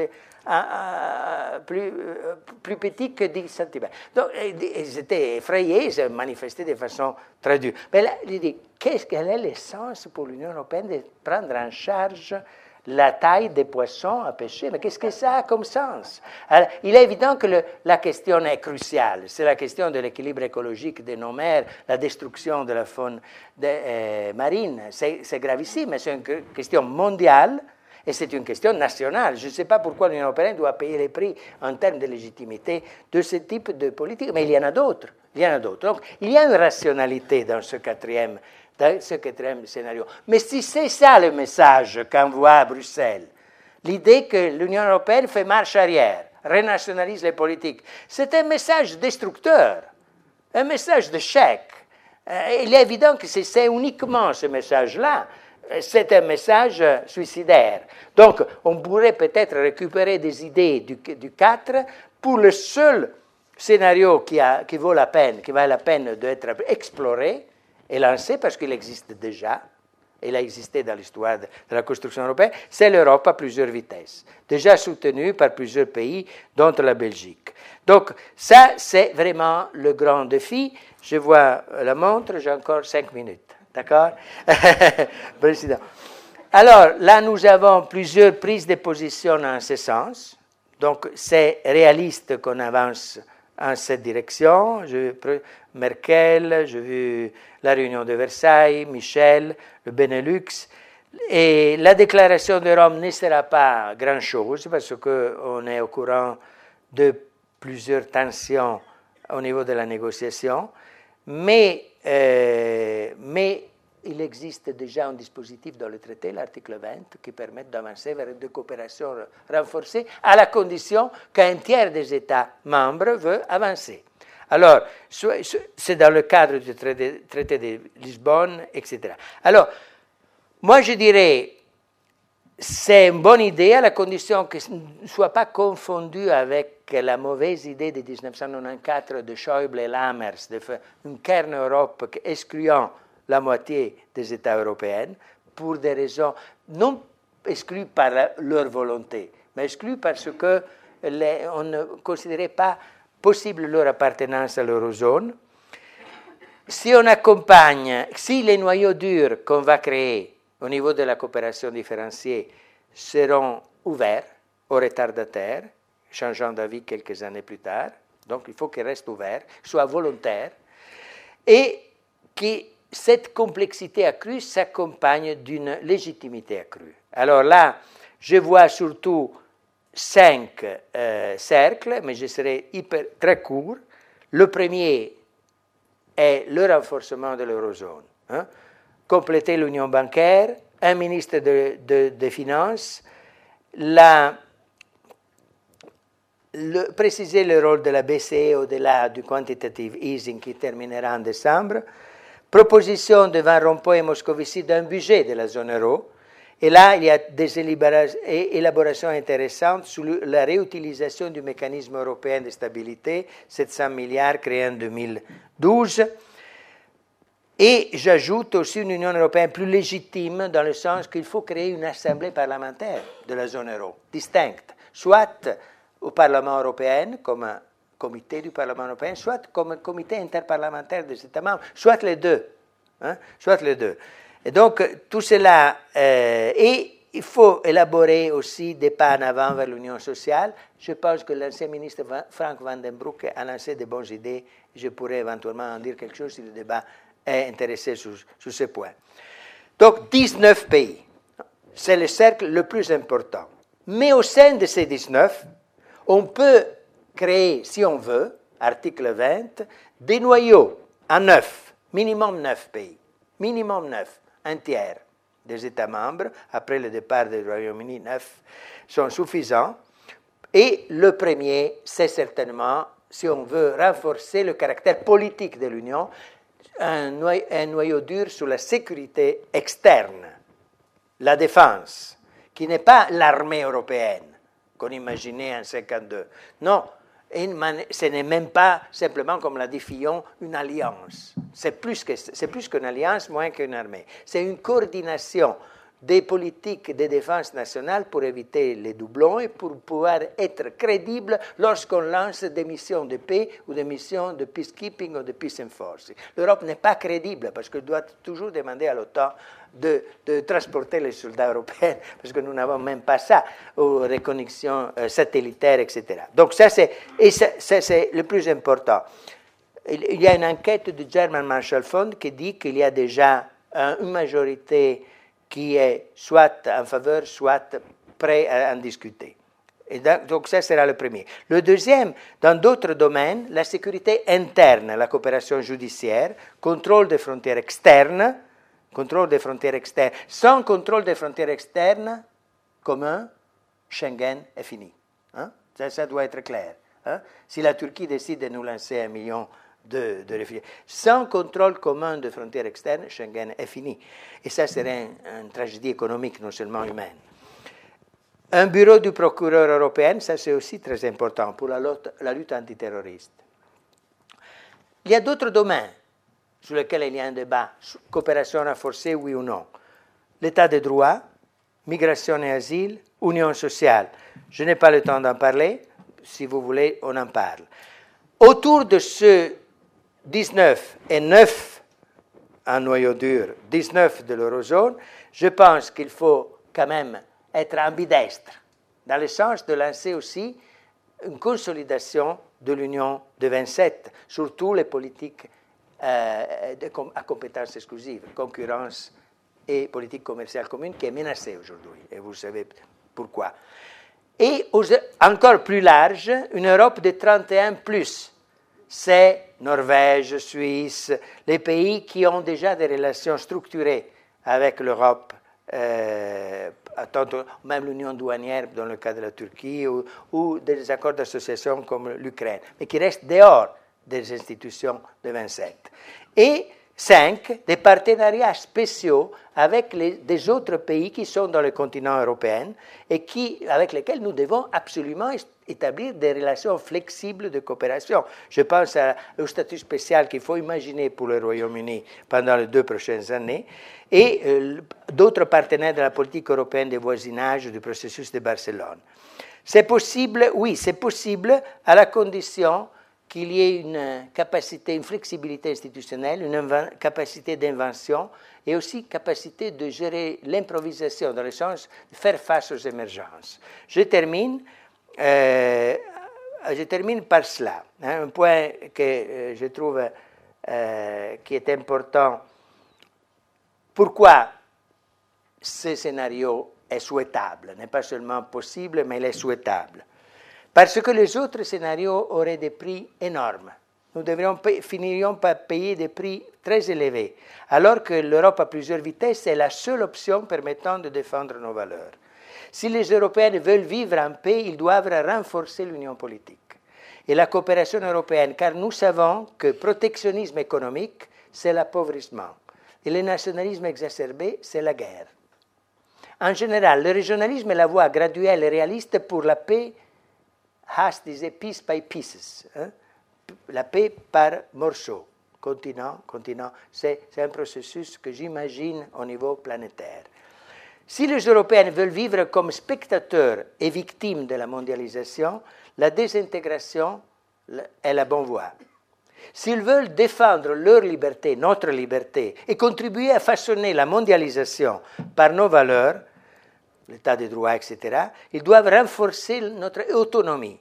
plus, euh, plus, petit que 10 cm. Donc, ils étaient effrayés, ils manifestaient de façon très dure. Mais là, il dit, qu'est-ce quel est l'essence pour l'Union européenne de prendre en charge la taille des poissons à pêcher. Mais qu'est-ce que ça a comme sens? Il est évident que la question est cruciale. C'est la question de l'équilibre écologique de nos mers, la destruction de la faune euh, marine. C'est gravissime, mais c'est une question mondiale et c'est une question nationale. Je ne sais pas pourquoi l'Union européenne doit payer les prix en termes de légitimité de ce type de politique, mais il y en a d'autres. Il y en a d'autres. Donc, il y a une rationalité dans ce quatrième, dans ce quatrième scénario? Mais si c'est ça le message qu'envoie Bruxelles, l'idée que l'Union européenne fait marche arrière, renationalise les politiques, c'est un message destructeur, un message chèque. Euh, il est évident que c'est uniquement ce message-là c'est un message suicidaire. Donc, on pourrait peut-être récupérer des idées du, du 4 pour le seul scénario qui vaut la peine, qui vaut la peine d'être exploré et lancé parce qu'il existe déjà. Il a existé dans l'histoire de, la construction européenne, c'est l'Europe à plusieurs vitesses, déjà soutenue par plusieurs pays, dont la Belgique. Donc, ça, c'est vraiment le grand défi. Je vois la montre, j'ai encore cinq minutes. D'accord? *laughs* Président. Alors, là, nous avons plusieurs prises de position en ce sens. Donc, c'est réaliste qu'on avance en cette direction. Merkel, j'ai vu la réunion de Versailles, Michel, le Benelux. Et la déclaration de Rome ne sera pas grand-chose parce qu'on est au courant de plusieurs tensions au niveau de la négociation. Mais euh, mais il existe déjà un dispositif dans le traité, l'article 20, qui permet d'avancer vers une coopération renforcée à la condition qu'un tiers des États membres veut avancer. Alors, c'est dans le cadre du traité, de Lisbonne, etc. Alors, moi je dirais, c'est une bonne idée à la condition que ce ne soit pas confondu avec la mauvaise idée de 1994 de Schäuble et Lammers de faire une Kern Europe excluant la moitié des États européens pour des raisons non exclues par leur volonté, mais exclues parce que on ne considérait pas possible leur appartenance à l'eurozone. Si on accompagne, si les noyaux durs qu'on va créer au niveau de la coopération différenciée seront ouverts aux retardataires, changeant d'avis quelques années plus tard. Donc il faut qu'ils restent ouverts, soient volontaires, et que cette complexité accrue s'accompagne d'une légitimité accrue. Alors là, je vois surtout cinq euh, cercles, mais je serai très court. Le premier est le renforcement de l'eurozone. Hein compléter l'union bancaire, un ministre des de, Finances, la, le, préciser le rôle de la BCE au-delà du quantitative easing qui terminera en décembre, proposition de Van Rompuy et Moscovici d'un budget de la zone euro, et là, il y a des élaborations intéressantes sur la réutilisation du mécanisme européen de stabilité, 700 milliards créés en 2012. Et j'ajoute aussi une Union européenne plus légitime dans le sens qu'il faut créer une assemblée parlementaire de la zone euro, distincte, soit au Parlement européen comme comité du Parlement européen, soit comme comité interparlementaire des États membres, soit les deux. Hein, soit les deux. Et donc, tout cela, euh, et il faut élaborer aussi des pas en avant vers l'union sociale. Je pense que l'ancien ministre Frank Van den Broek a lancé de bonnes idées. Je pourrais éventuellement en dire quelque chose si le débat est intéressé sur, sur ce point. Donc 19 pays, c'est le cercle le plus important. Mais au sein de ces 19, on peut créer, si on veut, article 20, des noyaux à 9, minimum 9 pays, minimum 9, un tiers des États membres, après le départ du Royaume-Uni, 9 sont suffisants. Et le premier, c'est certainement, si on veut renforcer le caractère politique de l'Union, un noyau, dur sur la sécurité externe, la défense, qui n'est pas l'armée européenne qu'on imaginait en 1952. Non, ce n'est même pas simplement, comme l'a dit Fillon, une alliance. C'est plus qu'une alliance, moins qu'une armée. C'est une coordination des politiques de défense nationale pour éviter les doublons et pour pouvoir être crédible lorsqu'on lance des missions de paix ou des missions de peacekeeping ou de peace enforcing. L'Europe n'est pas crédible parce qu'elle doit toujours demander à l'OTAN de, transporter les soldats européens, *laughs* parce que nous n'avons même pas ça, aux reconnexions euh, satellitaires, etc. Donc ça, c'est, et ça, c'est le plus important. Il y a une enquête du German Marshall Fund qui dit qu'il y a déjà une majorité qui est soit en faveur, soit prêt à en discuter. Et donc ça sera le premier. Le deuxième, dans d'autres domaines, la sécurité interne, la coopération judiciaire, contrôle des frontières externes, contrôle des frontières externes. Sans contrôle des frontières externes commun, Schengen est fini. Hein? Ça, doit être clair. Hein? Si la Turquie décide de nous lancer un million de, réfugiés, sans contrôle commun des frontières externes, Schengen est fini. Et ça serait une tragédie économique, non seulement humaine. Un bureau du procureur européen, ça c'est aussi très important pour la lutte, la lutte antiterroriste. Il y a d'autres domaines sur lesquels il y a un débat, coopération renforcée, oui ou non. L'état de droit, migration et asile, union sociale. Je n'ai pas le temps d'en parler, si vous voulez, on en parle. Autour de ce 19 et 9 en noyau dur, 19 de l'eurozone, je pense qu'il faut quand même être ambidestre, dans le sens de lancer aussi une consolidation de l'Union de 27, surtout les politiques euh, à compétence exclusive, concurrence et politique commerciale commune, qui est menacée aujourd'hui, et vous savez pourquoi. Et encore plus large, une Europe de 31 plus. C'est Norvège, Suisse, les pays qui ont déjà des relations structurées avec l'Europe euh, même l'union douanière dans le cas de la Turquie, ou, des accords d'association comme l'Ukraine, mais qui restent dehors des institutions de 27. Et cinq, des partenariats spéciaux avec des autres pays qui sont dans le continent européen et qui, avec lesquels nous devons absolument établir des relations flexibles de coopération. Je pense au statut spécial qu'il faut imaginer pour le Royaume-Uni pendant les deux prochaines années et euh, d'autres partenaires de la politique européenne de voisinage du processus de Barcelone. C'est possible, oui, c'est possible à la condition qu'il y ait une capacité, une flexibilité institutionnelle, une capacité d'invention et aussi capacité de gérer l'improvisation dans le sens de faire face aux émergences. Je termine, euh, je termine par cela, hein, un point que euh, je trouve euh, qui est important pourquoi ce scénario est souhaitable? N'est pas seulement possible, mais il est souhaitable. Parce que les autres scénarios auraient des prix énormes. Nous finirions par payer des prix très élevés, alors que l'Europe à plusieurs vitesses est la seule option permettant de défendre nos valeurs. Si les Européens veulent vivre en paix, ils doivent renforcer l'union politique et la coopération européenne, car nous savons que protectionnisme économique, c'est l'appauvrissement. Et le nationalisme exacerbé, c'est la guerre. En général, le régionalisme est la voie graduelle et réaliste pour la paix. Haas disait peace by pieces. Hein. La paix par morceaux. Continent, continent. C'est un processus que j'imagine au niveau planétaire. Si les Européens veulent vivre comme spectateurs et victimes de la mondialisation, la désintégration est la bonne voie. S'ils veulent défendre leur liberté, notre liberté, et contribuer à façonner la mondialisation par nos valeurs, l'état de droit, etc., ils doivent renforcer notre autonomie.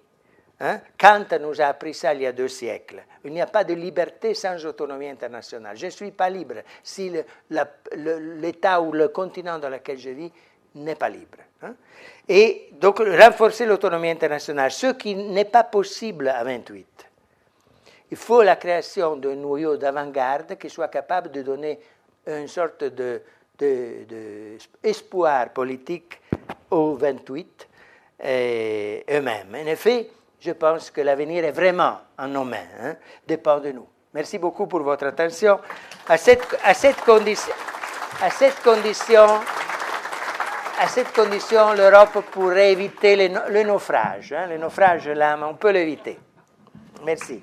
Hein? Kant nous a appris ça il y a deux siècles. Il n'y a pas de liberté sans autonomie internationale. Je ne suis pas libre si l'État ou le continent dans lequel je vis n'est pas libre. Hein? Et donc renforcer l'autonomie internationale, ce qui n'est pas possible à 28. Il faut la création d'un noyau d'avant-garde qui soit capable de donner une sorte de, politique aux 28 eux-mêmes. En effet, je pense que l'avenir est vraiment en nos mains, hein, dépend de nous. Merci beaucoup pour votre attention. À cette condition, l'Europe pourrait éviter le, naufrage. Hein, le naufrage, là, on peut l'éviter. Merci.